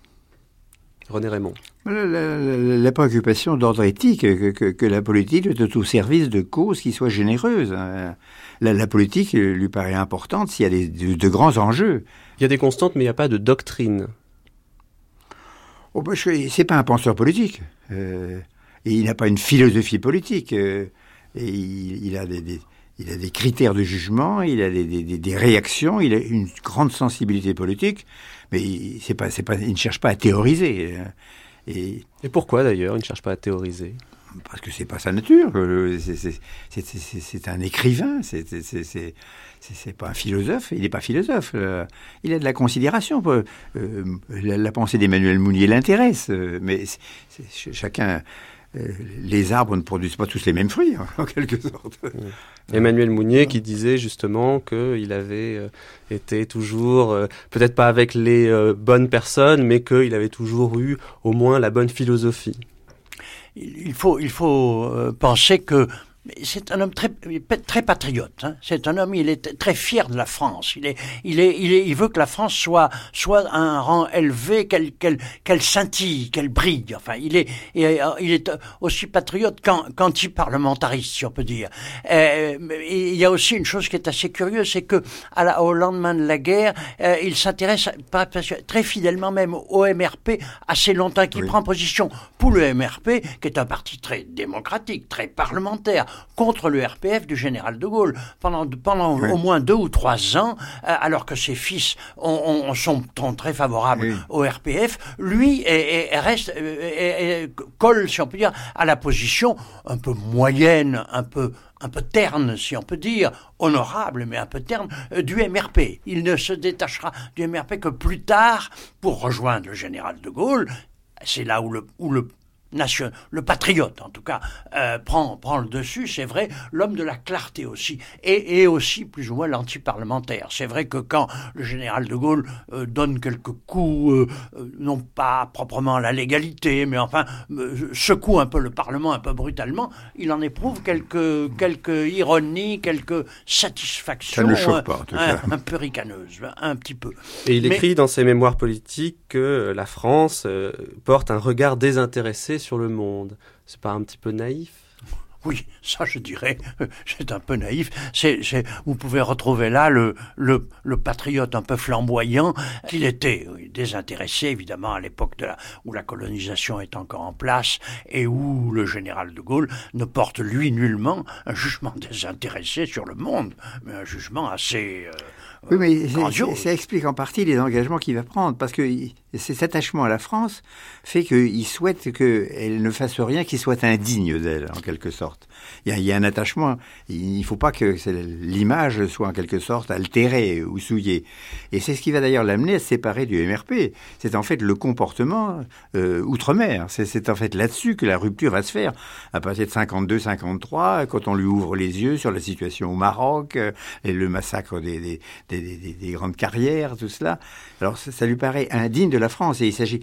René Raymond. La, préoccupation d'ordre éthique, que, la politique est au service de causes qui soient généreuses. Hein. La, politique lui paraît importante s'il y a des, de, grands enjeux. Il y a des constantes, mais il n'y a pas de doctrine. Oh c'est pas un penseur politique. Euh, il n'a pas une philosophie politique. Euh, il, a des, critères de jugement, il a des, réactions, il a une grande sensibilité politique, mais il, ne cherche pas à théoriser. Et, et pourquoi d'ailleurs il ne cherche pas à théoriser? Parce que c'est pas sa nature. C'est un écrivain, c'est pas un philosophe. Il n'est pas philosophe. Euh, il a de la considération. Euh, la, pensée d'Emmanuel Mounier l'intéresse, euh, mais chacun. Les arbres ne produisent pas tous les mêmes fruits, en quelque sorte. Emmanuel Mounier qui disait justement qu'il avait été toujours, peut-être pas avec les bonnes personnes, mais qu'il avait toujours eu au moins la bonne philosophie il faut, il faut euh, penser que c'est un homme très, très patriote. Hein. C'est un homme, il est très fier de la France. Il est, il est, il est, il veut que la France soit, soit un rang élevé, qu'elle, scintille, qu'elle brille. Enfin, il est, il est aussi patriote qu'anti-parlementariste, si on peut dire. Euh, il y a aussi une chose qui est assez curieuse, c'est que à la, au lendemain de la guerre, euh, il s'intéresse très fidèlement même au MRP assez longtemps, qu'il prend position pour le MRP, qui est un parti très démocratique, très parlementaire contre le RPF du général de Gaulle pendant, pendant au moins deux ou trois ans, euh, alors que ses fils ont, sont, très favorables au RPF, lui est, reste colle, si on peut dire, à la position un peu moyenne, un peu un peu terne, si on peut dire, honorable, mais un peu terne, euh, du MRP. Il ne se détachera du MRP que plus tard pour rejoindre le général de Gaulle. C'est là où le, où le nation, le patriote en tout cas, euh, prend, prend le dessus, c'est vrai, l'homme de la clarté aussi, et, et aussi plus ou moins l'anti-parlementaire. C'est vrai que quand le général de Gaulle euh, donne quelques coups, euh, non pas proprement à la légalité, mais enfin secoue un peu le Parlement un peu brutalement, il en éprouve quelques, quelques ironies, quelques satisfactions. Un, peu ricaneuses, un petit peu. Et il écrit dans ses mémoires politiques que la France porte un regard désintéressé sur le monde. C'est pas un petit peu naïf? Oui, ça je dirais, c'est un peu naïf. C'est, vous pouvez retrouver là le, le, le, patriote un peu flamboyant qu'il était, désintéressé évidemment à l'époque où la colonisation est encore en place et où le général de Gaulle ne porte lui nullement un jugement désintéressé sur le monde, mais un jugement assez... Euh, oui, mais ça explique en partie les engagements qu'il va prendre, parce que Et cet attachement à la France fait qu'il souhaite qu'elle ne fasse rien qui soit indigne d'elle, en quelque sorte. Il y, a, un attachement. Il ne faut pas que l'image soit en quelque sorte altérée ou souillée. Et c'est ce qui va d'ailleurs l'amener à se séparer du MRP. C'est en fait le comportement euh, outre-mer. C'est en fait là-dessus que la rupture va se faire. À partir de 52-53, quand on lui ouvre les yeux sur la situation au Maroc, euh, et le massacre des, des, grandes carrières, tout cela. Alors ça, lui paraît indigne de la France. Et il s'agit,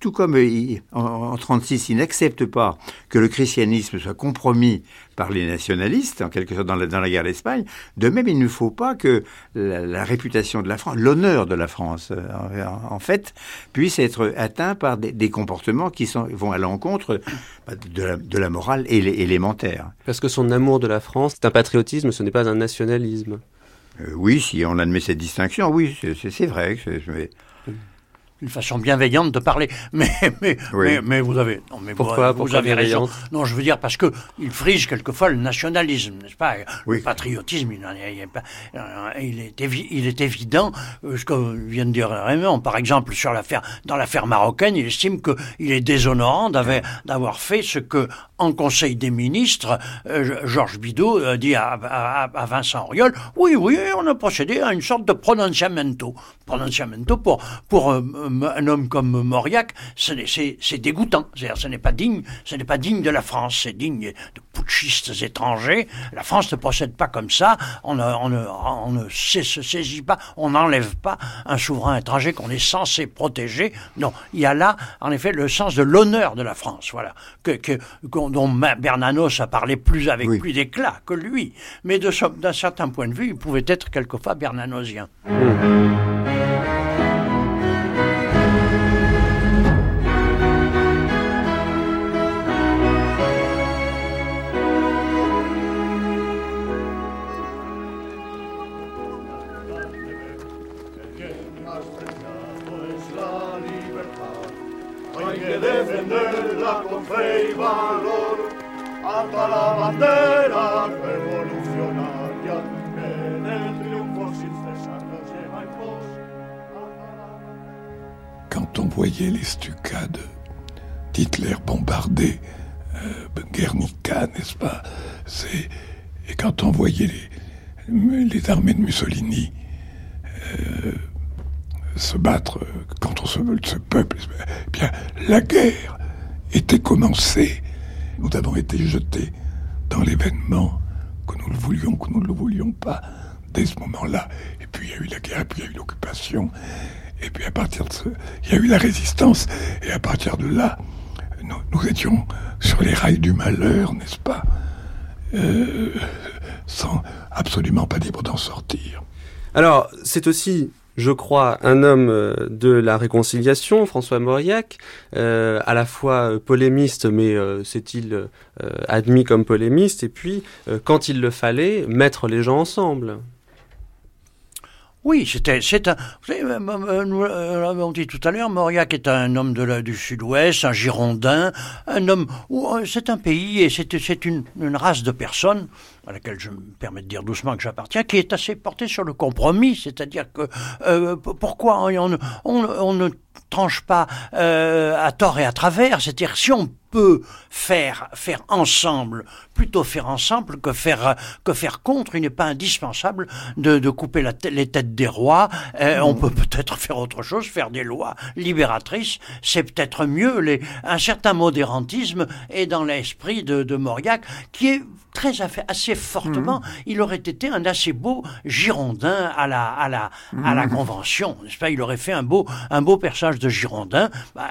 tout, comme euh, en, 36, il n'accepte pas que le christianisme soit compromis par les nationalistes, en quelque sorte dans la, guerre d'Espagne. De même, il ne faut pas que la, réputation de la France, l'honneur de la France, euh, en, fait, puisse être atteint par des, comportements qui vont à l'encontre bah, de, la, morale élémentaire. Parce que son amour de la France, c'est un patriotisme, ce n'est pas un nationalisme. Euh, oui, si on admet cette distinction, oui, c'est vrai. Une façon bienveillante de parler. Mais, mais, mais, vous avez. Non, mais Pourquoi, vous, avez raison. Non, je veux dire parce que il frise quelquefois le nationalisme, n'est-ce pas? Le patriotisme, il, il, est, il est évident, euh, ce que vient de dire Raymond, par exemple, sur l'affaire, dans l'affaire marocaine, il estime qu'il est déshonorant d'avoir fait ce que, en Conseil des ministres, euh, Georges Bidault euh, dit à, à, Vincent Auriol oui, oui, on a procédé à une sorte de prononciamento. Prononciamento pour, pour un homme comme Mauriac, c'est dégoûtant. ce n'est pas digne, ce n'est pas digne de la France, c'est digne de putschistes étrangers. La France ne procède pas comme ça. On ne, on ne, on ne se saisit pas, on n'enlève pas un souverain étranger qu'on est censé protéger. Non, il y a là, en effet, le sens de l'honneur de la France, voilà, que, que, dont Bernanos a parlé plus avec plus d'éclat que lui. Mais d'un certain point de vue, il pouvait être quelquefois bernanosien. Mmh. Quand on voyait les stucades d'Hitler bombarder euh, Guernica, n'est-ce pas? Et quand on voyait les, armées de Mussolini euh, se battre contre ce, ce peuple, eh bien, la guerre était commencée. Nous avons été jetés dans l'événement, que nous le voulions, que nous ne le voulions pas, dès ce moment-là. Et puis il y a eu la guerre, et puis il y a eu l'occupation, et puis à partir de ce, il y a eu la résistance, et à partir de là, nous, étions sur les rails du malheur, n'est-ce pas? Euh, Sans absolument pas libre d'en sortir. Alors, c'est aussi je crois, un homme euh, de la réconciliation, François Mauriac, euh, à la fois polémiste, mais euh, s'est-il admis comme polémiste, et puis, quand il le fallait, mettre les gens ensemble. Oui, c'était, c'est un. Nous l'avons dit tout à l'heure, Mauriac est un homme de la, du Sud-Ouest, un Girondin, un homme. C'est un pays et c'est, une race de personnes à laquelle je me permets de dire doucement que j'appartiens, qui est assez portée sur le compromis, c'est-à-dire que euh, pourquoi on, on, on, ne tranche pas euh, à tort et à travers, c'est-à-dire si on peut faire faire ensemble, plutôt faire ensemble que faire que faire contre. Il n'est pas indispensable de, de couper la les têtes des rois. Euh, on peut peut-être faire autre chose, faire des lois libératrices. C'est peut-être mieux. Les, un certain modérantisme est dans l'esprit de, de Mauriac, qui est très assez fortement. Mmh. Il aurait été un assez beau Girondin à la à la à la mmh. Convention, n'est-ce pas? Il aurait fait un beau un beau personnage de Girondin. Bah,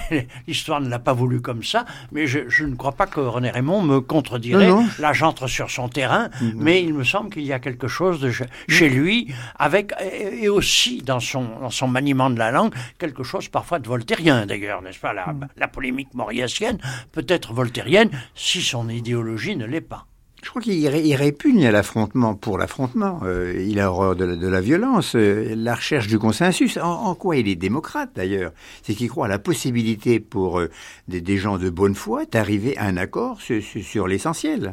L'histoire ne l'a pas voulu comme ça mais je, ne crois pas que René Raymond me contredirait. Là, j'entre sur son terrain, mm-hmm. mais il me semble qu'il y a quelque chose de chez lui, avec et aussi dans son, dans son maniement de la langue, quelque chose parfois de voltairien d'ailleurs, n'est-ce pas? La, la polémique mauriacienne peut être voltairienne si son idéologie ne l'est pas. Je crois qu'il répugne à l'affrontement pour l'affrontement. Euh, il a horreur de la, violence, euh, la recherche du consensus. En, quoi il est démocrate d'ailleurs? C'est qu'il croit à la possibilité pour euh, des, gens de bonne foi d'arriver à un accord sur, l'essentiel.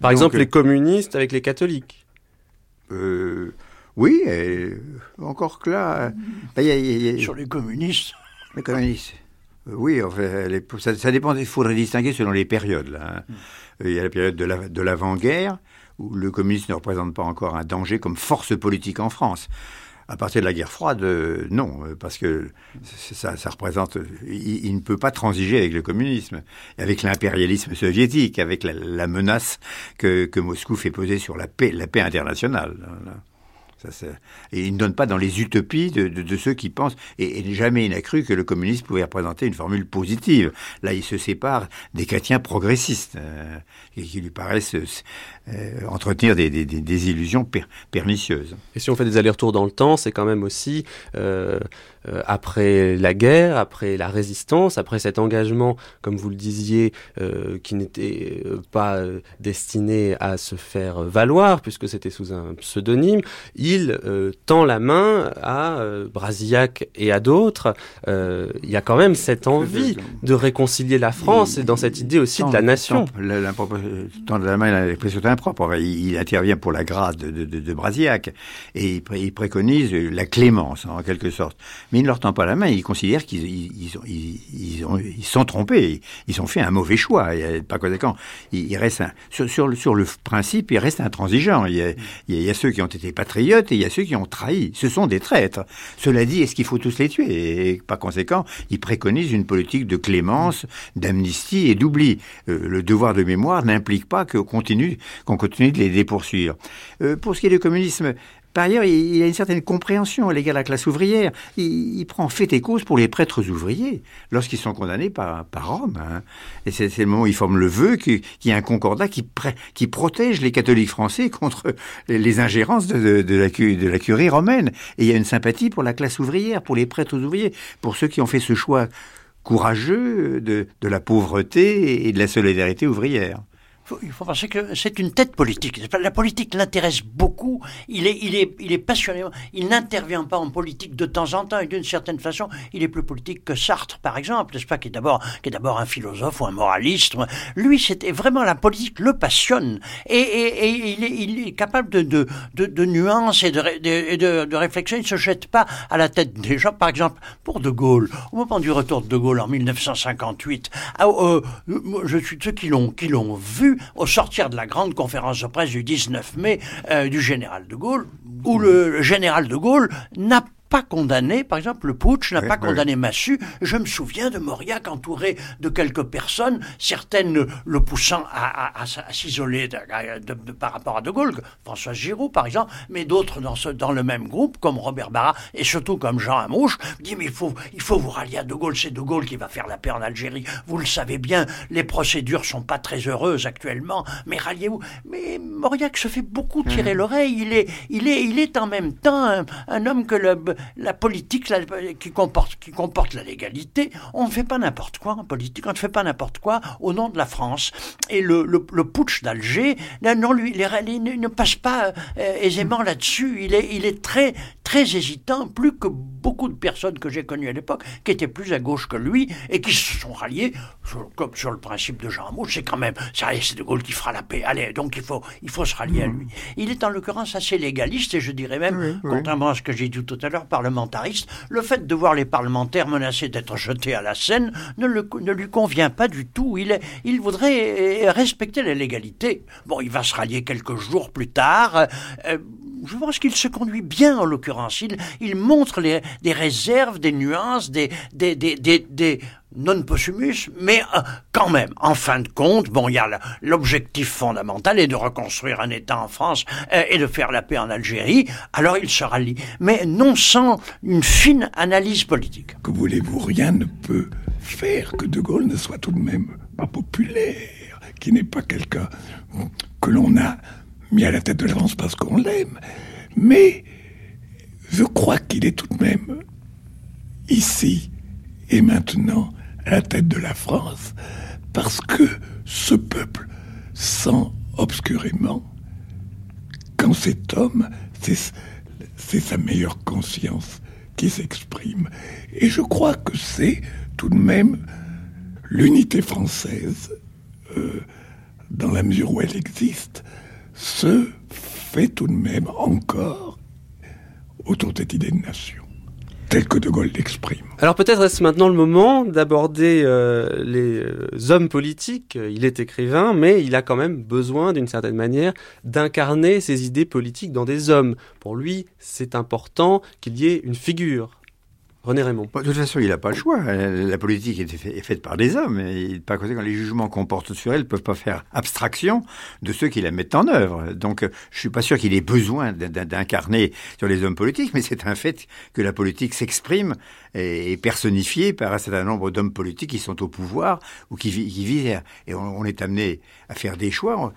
Par exemple, les communistes avec les catholiques. oui, encore que là. Sur les communistes. Le communiste. Euh, oui, enfin, les- ça, ça dépend. Il faudrait distinguer selon les périodes. Là, hein. Il y a la période de la- de l'avant-guerre, où le communisme ne représente pas encore un danger comme force politique en France. À partir de la guerre froide, euh, non, euh, parce que ça, représente. Il, ne peut pas transiger avec le communisme, avec l'impérialisme soviétique, avec la, menace que, Moscou fait peser sur la paix internationale. Il ne donne pas dans les utopies de, ceux qui pensent. Et, jamais il n'a cru que le communisme pouvait représenter une formule positive. Là, il se sépare des chrétiens progressistes, euh, qui lui paraissent euh, entretenir des, des- illusions per- pernicieuses. Et si on fait des allers-retours dans le temps, c'est quand même aussi euh, euh, après la guerre, après la résistance, après cet engagement, comme vous le disiez, euh, qui n'était euh, pas euh, destiné à se faire valoir, puisque c'était sous un pseudonyme, il euh, tend la main à euh, Brasillac et à d'autres. Euh, il y a quand même cette envie de réconcilier la France et dans cette idée aussi de la nation. Tant, la- la- tant de la main, il, intervient pour la grâce de, de, de, Brasillac et il, pré- il préconise la clémence en quelque sorte. Mais il ne leur tend pas la main. Il considère qu'ils ils, ils ils, ils ont- ils sont trompés. Ils ont fait un mauvais choix. Et, par conséquent, il, reste sur, le, sur le principe, il reste intransigeant. Il y, a, il, y a, ceux qui ont été patriotes et il y a ceux qui ont trahi. Ce sont des traîtres. Cela dit, est-ce qu'il faut tous les tuer? Et par conséquent, il préconise une politique de clémence, d'amnistie et d'oubli. Euh, le devoir de mémoire n'implique pas qu'on continue, qu'on continue de les, de. Euh, pour ce qui est du communisme, par ailleurs, il, il a une certaine compréhension à l'égard de la classe ouvrière. Il, prend fait et cause pour les prêtres ouvriers lorsqu'ils sont condamnés par, Rome. Hein. Et c'est le moment où il forme le vœu qu'il y a un concordat qui, protège les catholiques français contre les, ingérences de, la, curie romaine. Et il y a une sympathie pour la classe ouvrière, pour les prêtres ouvriers, pour ceux qui ont fait ce choix courageux de la pauvreté et de la solidarité ouvrière il faut penser que c'est une tête politique. La politique l'intéresse beaucoup. Il est, il est, il est passionné. Il n'intervient pas en politique de temps en temps et d'une certaine façon, il est plus politique que Sartre, par exemple, n'est-ce pas, qui est d'abord, qui est d'abord un philosophe ou un moraliste. Lui, c'était vraiment la politique le passionne et, et, et il, est, il, est, capable de, de, nuances et de, de, de, réflexion. Il ne se jette pas à la tête des gens. Par exemple, pour De Gaulle, au moment du retour de De Gaulle en 1958, euh, je suis de ceux qui l'ont, qui l'ont vu au sortir de la grande conférence de presse du 19 mai euh, du général de Gaulle, où le, le général de Gaulle n'a pas condamné, par exemple, le putsch n'a oui, pas oui. condamné Massu. Je me souviens de Mauriac entouré de quelques personnes, certaines le poussant à, à, à, à s'isoler par rapport à De Gaulle, François Giroud par exemple, mais d'autres dans, ce, dans le même groupe, comme Robert Barra et surtout comme Jean Amouche, dit mais il faut, il faut vous rallier à De Gaulle, c'est De Gaulle qui va faire la paix en Algérie. Vous le savez bien, les procédures sont pas très heureuses actuellement, mais ralliez-vous. Mais Mauriac se fait beaucoup tirer mmh. l'oreille. Il est, il est, il est en même temps un, un homme que le la politique la, qui, comporte, qui comporte la légalité, on ne fait pas n'importe quoi en politique, on ne fait pas n'importe quoi au nom de la France. Et le, le, le putsch d'Alger, non, lui, il, il, ne passe pas euh, aisément là-dessus. Il est, il est très, très hésitant, plus que beaucoup de personnes que j'ai connues à l'époque, qui étaient plus à gauche que lui et qui se sont ralliés, sur, comme sur le principe de Jean Amouche, c'est quand même, c'est De Gaulle qui fera la paix. Allez, donc il faut, il faut se rallier à lui. Il est en l'occurrence assez légaliste et je dirais même, oui, oui. contrairement à ce que j'ai dit tout à l'heure, parlementariste, le fait de voir les parlementaires menacés d'être jetés à la Seine ne, lui convient pas du tout. Il, voudrait respecter la légalité. Bon, il va se rallier quelques jours plus tard. Euh, je pense qu'il se conduit bien en l'occurrence. Il, il montre les, des réserves, des nuances, des, des, des, des, des non possumus, mais euh, quand même, en fin de compte, bon, il y a l'objectif fondamental est de reconstruire un État en France euh, et de faire la paix en Algérie. Alors il se rallie, mais non sans une fine analyse politique. Que voulez-vous? Rien ne peut faire que De Gaulle ne soit tout de même pas populaire, qui n'est pas quelqu'un que l'on a mis à la tête de la France parce qu'on l'aime, mais je crois qu'il est tout de même ici et maintenant à la tête de la France parce que ce peuple sent obscurément quand cet homme, c'est sa meilleure conscience qui s'exprime. Et je crois que c'est tout de même l'unité française, euh, dans la mesure où elle existe, se fait tout de même encore autour de cette idée de nation. tel que De Gaulle l'exprime. Alors peut-être est-ce maintenant le moment d'aborder euh, les euh, hommes politiques. Il est écrivain, mais il a quand même besoin d'une certaine manière d'incarner ses idées politiques dans des hommes. Pour lui, c'est important qu'il y ait une figure. René Raymond. de toute façon, il n'a pas le choix. La, politique est, faite par des hommes. Et par conséquent, les jugements qu'on porte sur elle ne peuvent pas faire abstraction de ceux qui la mettent en œuvre. Donc, je suis pas sûr qu'il ait besoin d'incarner sur les hommes politiques, mais c'est un fait que la politique s'exprime et est personnifiée par un certain nombre d'hommes politiques qui sont au pouvoir ou qui, vivent. Et on, est amené à faire des choix.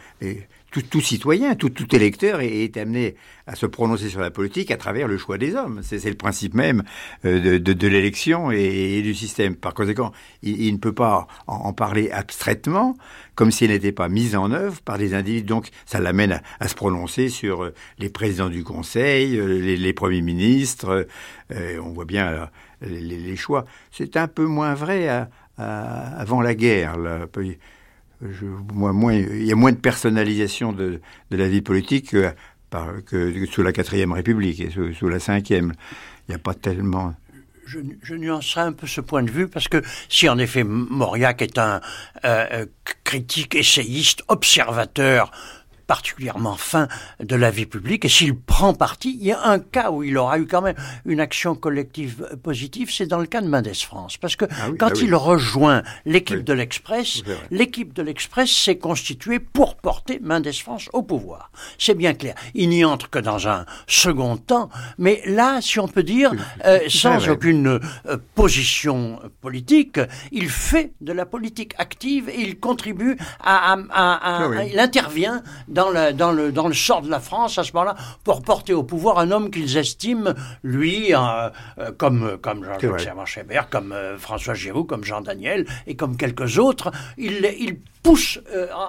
Tout, citoyen, tout, tout électeur est, amené à se prononcer sur la politique à travers le choix des hommes. C'est le principe même euh, de, l'élection et, du système. Par conséquent, il, ne peut pas en, parler abstraitement, comme s'il n'était pas mis en œuvre par des individus. Donc, ça l'amène à, se prononcer sur euh, les présidents du Conseil, euh, les, premiers ministres. on voit bien les, choix. C'est un peu moins vrai avant la guerre. Là il y a moins de personnalisation de, la vie politique que, sous la quatrième République et sous, la cinquième. Il n'y a pas tellement. Je, je, nuancerai un peu ce point de vue parce que si en effet Mauriac est un euh, euh, critique, essayiste, observateur particulièrement fin de la vie publique. Et s'il prend parti, il y a un cas où il aura eu quand même une action collective positive, c'est dans le cas de Mendes France. Parce que ah quand ah il rejoint l'équipe de l'Express, l'équipe de l'Express s'est constituée pour porter Mendes France au pouvoir. C'est bien clair. Il n'y entre que dans un second temps. Mais là, si on peut dire, euh, sans aucune euh, position politique, il fait de la politique active et il contribue à, à, à il intervient dans le, dans, le, dans le sort de la France à ce moment-là pour porter au pouvoir un homme qu'ils estiment, lui, euh, euh, comme, comme Jean-Jacques Servan-Schreiber, comme euh, François Giroud, comme Jean Daniel et comme quelques autres. Il, il pousse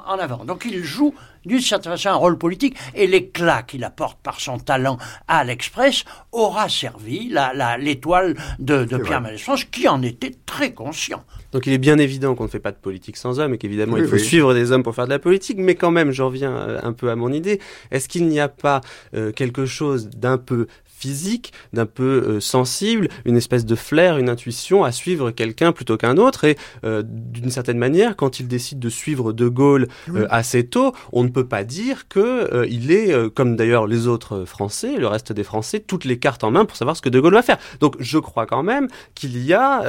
en avant. Donc il joue d'une certaine façon un rôle politique et l'éclat qu'il apporte par son talent à l'Express aura servi l'étoile la, de, Pierre Mendès France qui en était très conscient. Donc il est bien évident qu'on ne fait pas de politique sans hommes et qu'évidemment il faut suivre des hommes pour faire de la politique, mais quand même, j'en reviens euh, un peu à mon idée, est-ce qu'il n'y a pas euh, quelque chose d'un peu physique, d'un peu euh, sensible, une espèce de flair, une intuition à suivre quelqu'un plutôt qu'un autre. Et euh, d'une certaine manière, quand il décide de suivre De Gaulle euh, assez tôt, on ne peut pas dire que il est, comme d'ailleurs les autres Français, le reste des Français, toutes les cartes en main pour savoir ce que De Gaulle va faire. Donc je crois quand même qu'il y a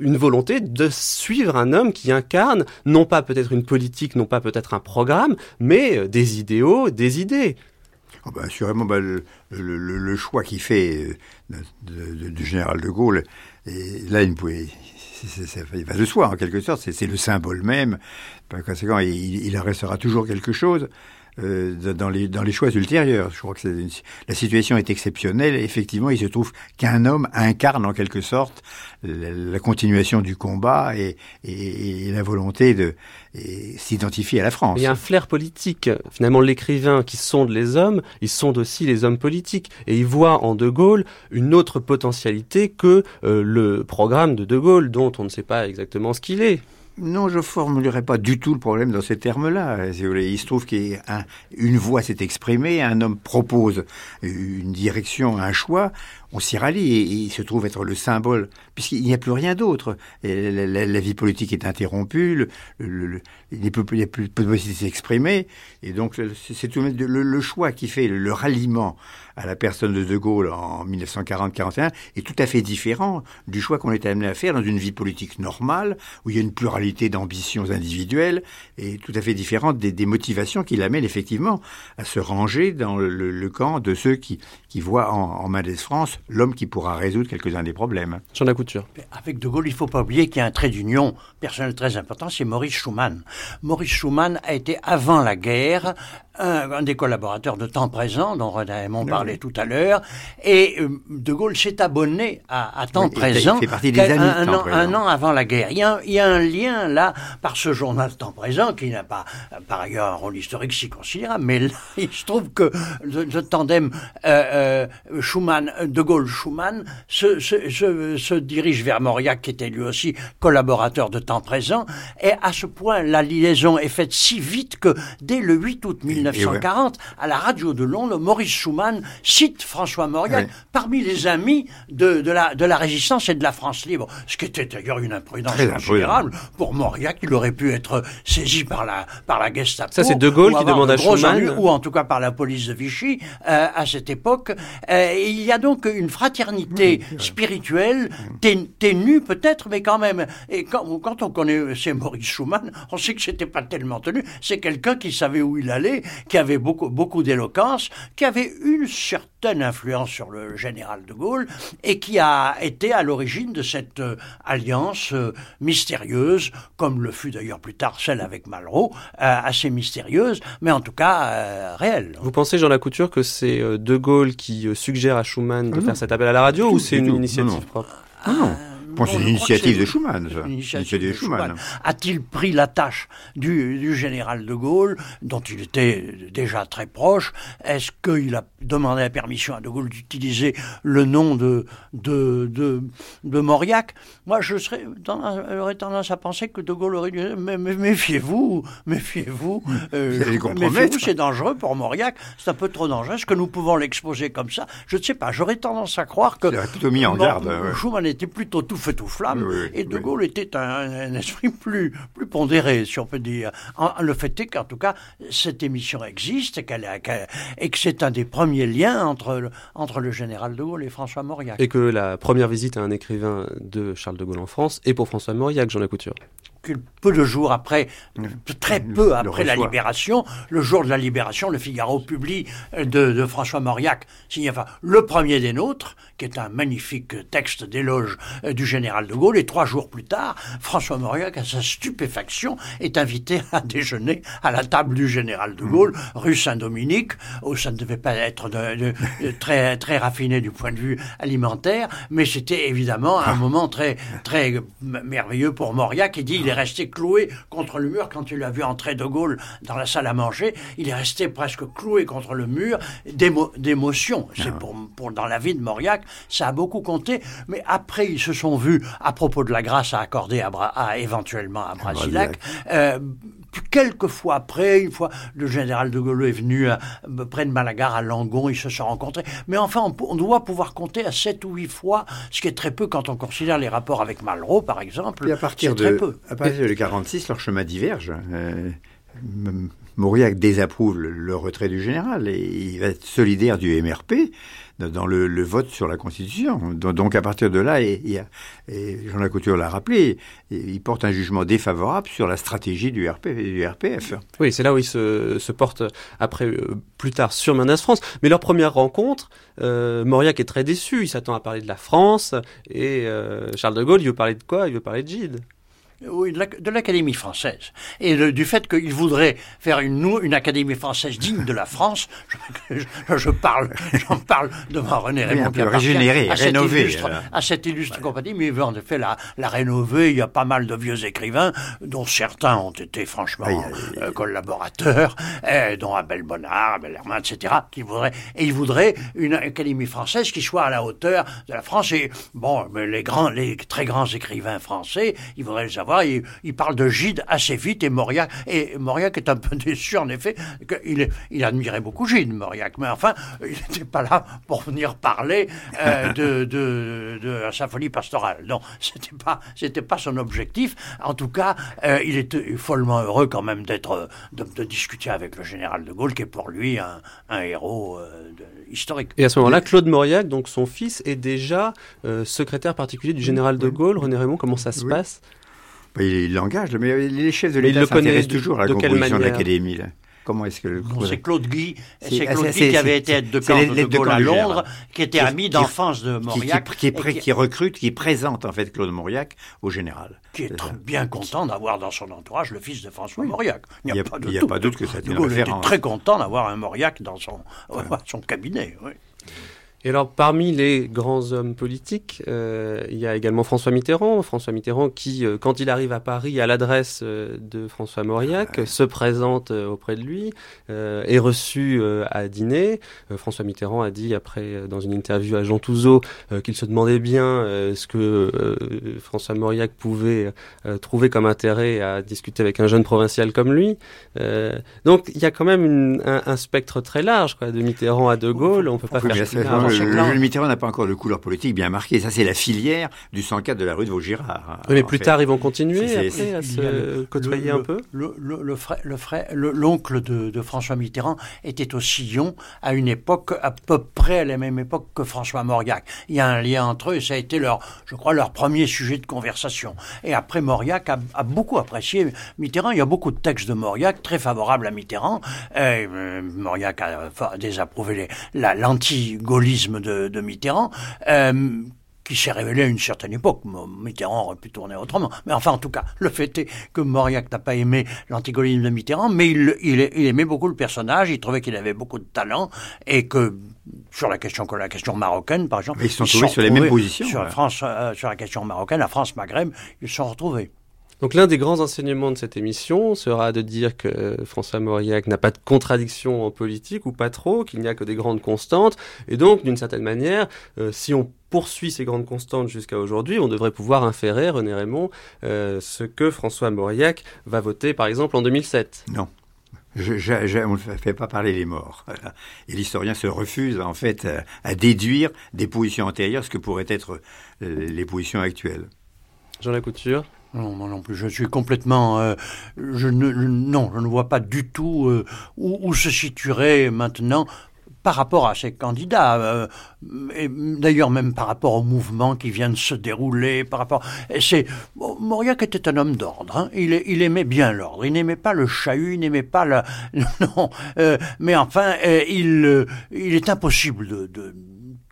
une volonté de suivre un homme qui incarne non pas peut-être une politique, non pas peut-être un programme, mais des idéaux, des idées. Oh ben, assurément, ben, le, choix qu'il fait euh, du général de Gaulle, là, il, pouvait, il va de soi, en quelque sorte, c'est le symbole même. Par conséquent, il, il en restera toujours quelque chose. Euh, dans, les, dans les choix ultérieurs. Je crois que la situation est exceptionnelle. Effectivement, il se trouve qu'un homme incarne en quelque sorte la, continuation du combat et, la volonté de s'identifier à la France. Il y a un flair politique. Finalement, l'écrivain qui sonde les hommes, il sonde aussi les hommes politiques. Et il voit en De Gaulle une autre potentialité que euh, le programme de De Gaulle, dont on ne sait pas exactement ce qu'il est. Non, je formulerai pas du tout le problème dans ces termes-là. Il se trouve qu'une voix s'est exprimée, un homme propose une direction, un choix, on s'y rallie et, il se trouve être le symbole, puisqu'il n'y a plus rien d'autre. La, vie politique est interrompue, il n'y a plus, de possibilité de s'exprimer, et donc c'est tout le, choix qui fait le ralliement à la personne de De Gaulle en 1940-41 est tout à fait différent du choix qu'on est amené à faire dans une vie politique normale, où il y a une pluralité d'ambitions individuelles, et tout à fait différente des, motivations qui l'amènent effectivement à se ranger dans le, camp de ceux qui, qui voient en, en Mendes France l'homme qui pourra résoudre quelques-uns des problèmes. Sur la couture. Avec De Gaulle, il ne faut pas oublier qu'il y a un trait d'union personnel très important, c'est Maurice Schumann. Maurice Schumann a été, avant la guerre, un, des collaborateurs de temps présent, dont René Raymond parlait tout à l'heure, et euh, De Gaulle s'est abonné à, temps présent un, an, avant la guerre. Il y, a, il y, a, un lien là par ce journal Temps présent qui n'a pas par ailleurs un rôle historique si considérable, mais là, il se trouve que le, tandem euh, euh, Schumann, De Gaulle-Schumann se, se, se, se, dirige vers Mauriac, qui était lui aussi collaborateur de temps présent, et à ce point la liaison est faite si vite que dès le 8 août 1900, 1940, à la radio de Londres, Maurice Schumann cite François Mauriac Oui. parmi les amis de, de, la, de la résistance et de la France libre. Ce qui était d'ailleurs une imprudence Très imprudent. considérable. Pour Mauriac, il aurait pu être saisi par la, par la Gestapo. Ça, c'est De Gaulle qui demande de à Schumann. Ou en tout cas par la police de Vichy euh, à cette époque. Euh, il y a donc une fraternité spirituelle, té- ténue peut-être, mais quand même. Et quand, quand on connaît c'est Maurice Schumann, on sait que c'était pas tellement tenu. C'est quelqu'un qui savait où il allait, qui avait beaucoup, beaucoup d'éloquence, qui avait une certaine influence sur le général de Gaulle et qui a été à l'origine de cette euh, alliance euh, mystérieuse, comme le fut d'ailleurs plus tard celle avec Malraux, euh, assez mystérieuse, mais en tout cas réelle. Vous pensez, Jean Lacouture, que c'est De Gaulle qui suggère à Schumann de Ah faire cet appel à la radio ou c'est une initiative propre? Ah non. Bon, c'est Non, une je crois que initiative c'est de Schumann, ça. une Initiative de Schumann. A-t-il pris la tâche du, du général de Gaulle, dont il était déjà très proche Est-ce qu'il a demandé la permission à de Gaulle d'utiliser le nom de, de, de, de Mauriac Moi, je serais tendance- j'aurais tendance à penser que de Gaulle aurait dit Mais- mais Méfiez-vous, méfiez-vous, euh, méfiez-vous, c'est dangereux pour Mauriac, c'est un peu trop dangereux. Est-ce que nous pouvons l'exposer comme ça? Je ne sais pas, j'aurais tendance à croire que. Il plutôt mis en garde. Schumann était plutôt tout feu tout flamme Oui, oui, et De oui. Gaulle était un, un esprit plus, plus pondéré, si on peut dire. En- le fait est qu'en tout cas, cette émission existe et, que c'est un des premiers liens entre, le- entre le général de Gaulle et François Mauriac. Et que la première visite à un écrivain de Charles de Gaulle en France est pour François Mauriac, Jean Lacouture. peu de jours après, très peu après la libération, le jour de la libération, le Figaro publie euh, de, de François Mauriac, signé enfin le premier des nôtres, qui est un magnifique texte d'éloge euh, du général de Gaulle. Et trois jours plus tard, François Mauriac, à sa stupéfaction, est invité à déjeuner à la table du général de Gaulle, rue Saint-Dominique, où ça ne devait pas être de- de- de très, très raffiné du point de vue alimentaire, mais c'était évidemment un moment très, merveilleux pour Mauriac. Il dit il est resté cloué contre le mur quand il a vu entrer De Gaulle dans la salle à manger. Il est resté presque cloué contre le mur d'émo- d'émotion. C'est pour, pour dans la vie de Mauriac, ça a beaucoup compté. Mais après, ils se sont vus à propos de la grâce à accorder à, Bra- à- éventuellement à Brasilac. Euh, quelques fois après, une fois, le général de Gaulle est venu à- près de Malaga, à Langon, ils se sont rencontrés. Mais enfin, on, doit pouvoir compter à sept ou huit fois, ce qui est très peu quand on considère les rapports avec Malraux, par exemple. Puis à partir c'est très de, peu. à partir de 46, leur chemin diverge. Euh, Mauriac désapprouve le, le retrait du général et il va être solidaire du MRP dans- le, vote sur la Constitution. Donc, à partir de là, et, Jean Lacouture l'a rappelé, il porte un jugement défavorable sur la stratégie du, RP, du RPF. Oui, c'est là où ils se, portent après, euh, plus tard, sur Menace France. Mais leur première rencontre, euh, Mauriac est très déçu. Il s'attend à parler de la France. Et euh, Charles de Gaulle, il veut parler de quoi? Il veut parler de Gide. Oui, de l'ac- de l'Académie française. Et le- du fait qu'il voudrait faire une, une Académie française digne de la France, je, je- je parle, j'en parle devant René Oui, Raymond. qui appartient régénéré, à cette illustre- alors. à cette illustre compagnie, mais il veut en effet la, la rénover. Il y a pas mal de vieux écrivains, dont certains ont été franchement euh, collaborateurs, euh, dont Abel Bonnard, Abel Herman, etc. Qui voudraient, et il voudrait une Académie française qui soit à la hauteur de la France. Et bon, mais les grands, les très grands écrivains français, il voudrait les avoir. Il, il parle de Gide assez vite et Mauriac. Et Mauriac est un peu déçu, en effet, qu'il il admirait beaucoup Gide, Mauriac. Mais enfin, il n'était pas là pour venir parler euh, de, de, de sa folie pastorale. Non, c'était pas, c'était pas son objectif. En tout cas, euh, il était follement heureux quand même d'être, de, de discuter avec le général de Gaulle, qui est pour lui un, un héros euh, historique. Et à ce moment-là, Claude Mauriac, donc son fils, est déjà secrétaire particulier du général de Gaulle. René Raymond, comment ça se Oui. passe? Il il l'engage, mais les chefs de l'État le connaît s'intéressent toujours à la composition de l'Académie. là. Comment est-ce que le Bon, c'est Claude Guy, C'est- c'est Claude c'est- Guy qui avait été aide de camp de, de à Londres, général. qui était ami d'enfance de Mauriac, qui, qui, et pré- qui- qui recrute, qui présente en fait Claude Mauriac au général. qui est bien content d'avoir dans son entourage le fils de François Mauriac. Il y a- pas de il y a doute. pas de doute que ça De Gaulle était très content d'avoir un Mauriac dans son, son cabinet. Et alors, parmi les grands hommes politiques, euh, il y a également François Mitterrand. François Mitterrand qui, euh, quand il arrive à Paris à l'adresse euh, de François Mauriac, se présente euh, auprès de lui, euh, est reçu euh, à dîner. François Mitterrand a dit après, dans une interview à Jean Touzeau, qu'il se demandait bien ce que François Mauriac pouvait trouver comme intérêt à discuter avec un jeune provincial comme lui. donc, il y a quand même une, un, un, spectre très large, quoi, de Mitterrand à De Gaulle. On peut pas oui, faire le, le jeune Mitterrand n'a pas encore de couleur politique bien marquée. Ça, c'est la filière du 104 de la rue de Vaugirard. Oui, mais plus fait. tard, ils vont continuer après à se côtoyer le, un peu. Le, le, le frère, le frère, l'oncle de, de, François Mitterrand était au Sillon à une époque à peu près à la même époque que François Mauriac. Il y a un lien entre eux et ça a été leur, je crois, leur premier sujet de conversation. Et après, Mauriac a, a beaucoup apprécié Mitterrand. Il y a beaucoup de textes de Mauriac très favorables à Mitterrand. Et, euh, Mauriac a désapprouvé l'anti-gaullisme de, de, Mitterrand. Euh, qui s'est révélé à une certaine époque. Mitterrand aurait pu tourner autrement. Mais enfin, en tout cas, le fait est que Mauriac n'a pas aimé l'antigolisme de Mitterrand, mais il, il, il, aimait beaucoup le personnage, il trouvait qu'il avait beaucoup de talent, et que sur la question, la question marocaine, par exemple... Mais ils se sont trouvés sur les mêmes positions. Sur, France, euh, sur la question marocaine, la France-Maghreb, ils se sont retrouvés. Donc l'un des grands enseignements de cette émission sera de dire que François Mauriac n'a pas de contradiction en politique, ou pas trop, qu'il n'y a que des grandes constantes, et donc d'une certaine manière, euh, si on poursuit ces grandes constantes jusqu'à aujourd'hui, on devrait pouvoir inférer, René Raymond, euh, ce que François Mauriac va voter par exemple en 2007. Non. Je, je, je, on ne fait pas parler les morts. Et l'historien se refuse en fait à, à, déduire des positions antérieures ce que pourraient être euh, les positions actuelles. Jean Lacouture non, moi non plus. Je suis complètement. Euh, je ne, non, je ne vois pas du tout euh, où, où, se situerait maintenant par rapport à ces candidats, euh, et d'ailleurs même par rapport au mouvement qui vient de se dérouler, par rapport, c'est Mauriac était un homme d'ordre. Hein, il, il, aimait bien l'ordre. Il n'aimait pas le chahut, il n'aimait pas la, non. Euh, mais enfin, euh, il, il est impossible de, de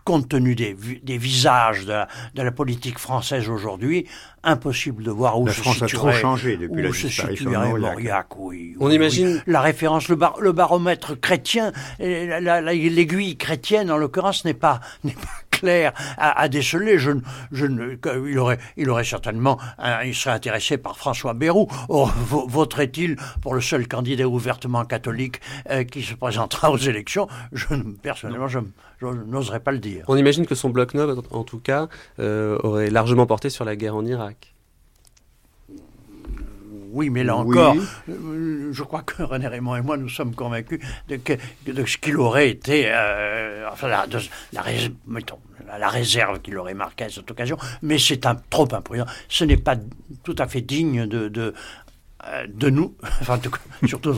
compte tenu des, des visages de la, de la, politique française aujourd'hui, impossible de voir où la se France situerait, a trop changé depuis où la se disparition situerait de Mauriac. Oui, On oui, imagine oui. la référence, le, bar, le baromètre chrétien, l'aiguille chrétienne en l'occurrence n'est pas n'est pas clair à, à déceler. Je, je, il aurait il aurait certainement un, il serait intéressé par François Bayrou. Or, voterait-il pour le seul candidat ouvertement catholique euh, qui se présentera aux élections? Je personnellement je, je n'oserais pas le dire. On imagine que son bloc-notes, en tout cas, euh, aurait largement porté sur la guerre en Irak. Oui, mais là encore, oui. je crois que René Raymond et moi, nous sommes convaincus de, que, de ce qu'il aurait été, euh, enfin, la, de, la, mettons, la réserve qu'il aurait marquée à cette occasion, mais c'est un, trop imprudent. Ce n'est pas tout à fait digne de, de de nous, enfin, surtout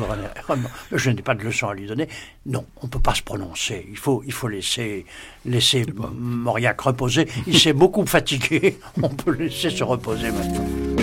je n'ai pas de leçon à lui donner. Non, on ne peut pas se prononcer. Il faut, il faut laisser, laisser Mauriac reposer. Il s'est beaucoup fatigué. On peut laisser se reposer maintenant.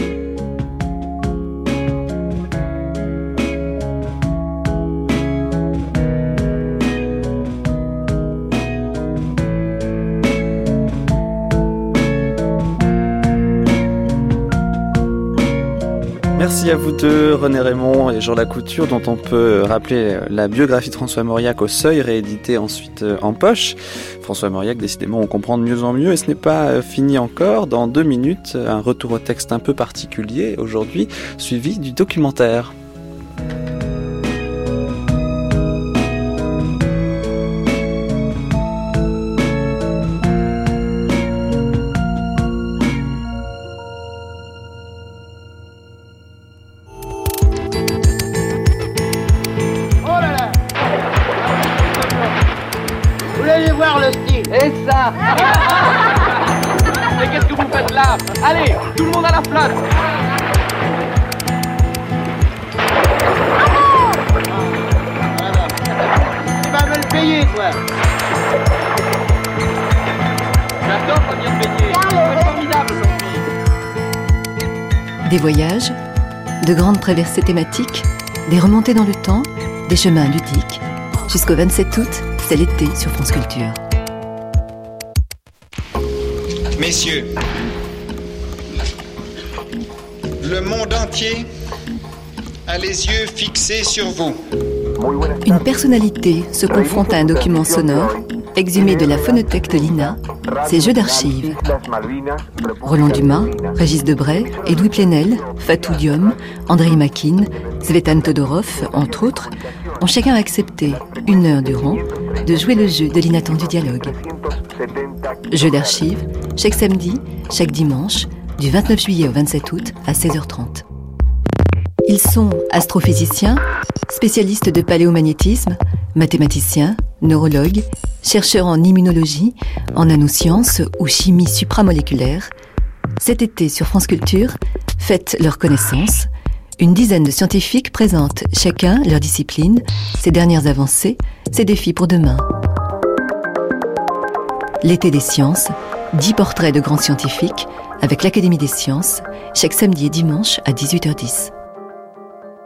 Merci à vous deux, René Raymond et Jean Lacouture, dont on peut rappeler la biographie de François Mauriac au seuil, rééditée ensuite en poche. François Mauriac, décidément, on comprend de mieux en mieux, et ce n'est pas fini encore. Dans deux minutes, un retour au texte un peu particulier, aujourd'hui, suivi du documentaire. Voyages, de grandes traversées thématiques, des remontées dans le temps, des chemins ludiques. Jusqu'au 27 août, c'est l'été sur France Culture. Messieurs, le monde entier a les yeux fixés sur vous. Une personnalité se confronte à un document sonore exhumé de la phonothèque de l'INA, ces jeux d'archives. Roland Dumas, Régis Debray, Edoui Plenel, Fatou Diom, André Makin, Svetan Todorov, entre autres, ont chacun accepté, une heure durant, de jouer le jeu de l'inattendu dialogue. Jeu d'archives, chaque samedi, chaque dimanche, du 29 juillet au 27 août à 16h30. Ils sont astrophysiciens, spécialistes de paléomagnétisme, mathématiciens, neurologues, chercheurs en immunologie, en nanosciences ou chimie supramoléculaire. Cet été sur France Culture, faites leur connaissance. Une dizaine de scientifiques présentent chacun leur discipline, ses dernières avancées, ses défis pour demain. L'été des sciences, dix portraits de grands scientifiques avec l'Académie des sciences, chaque samedi et dimanche à 18h10.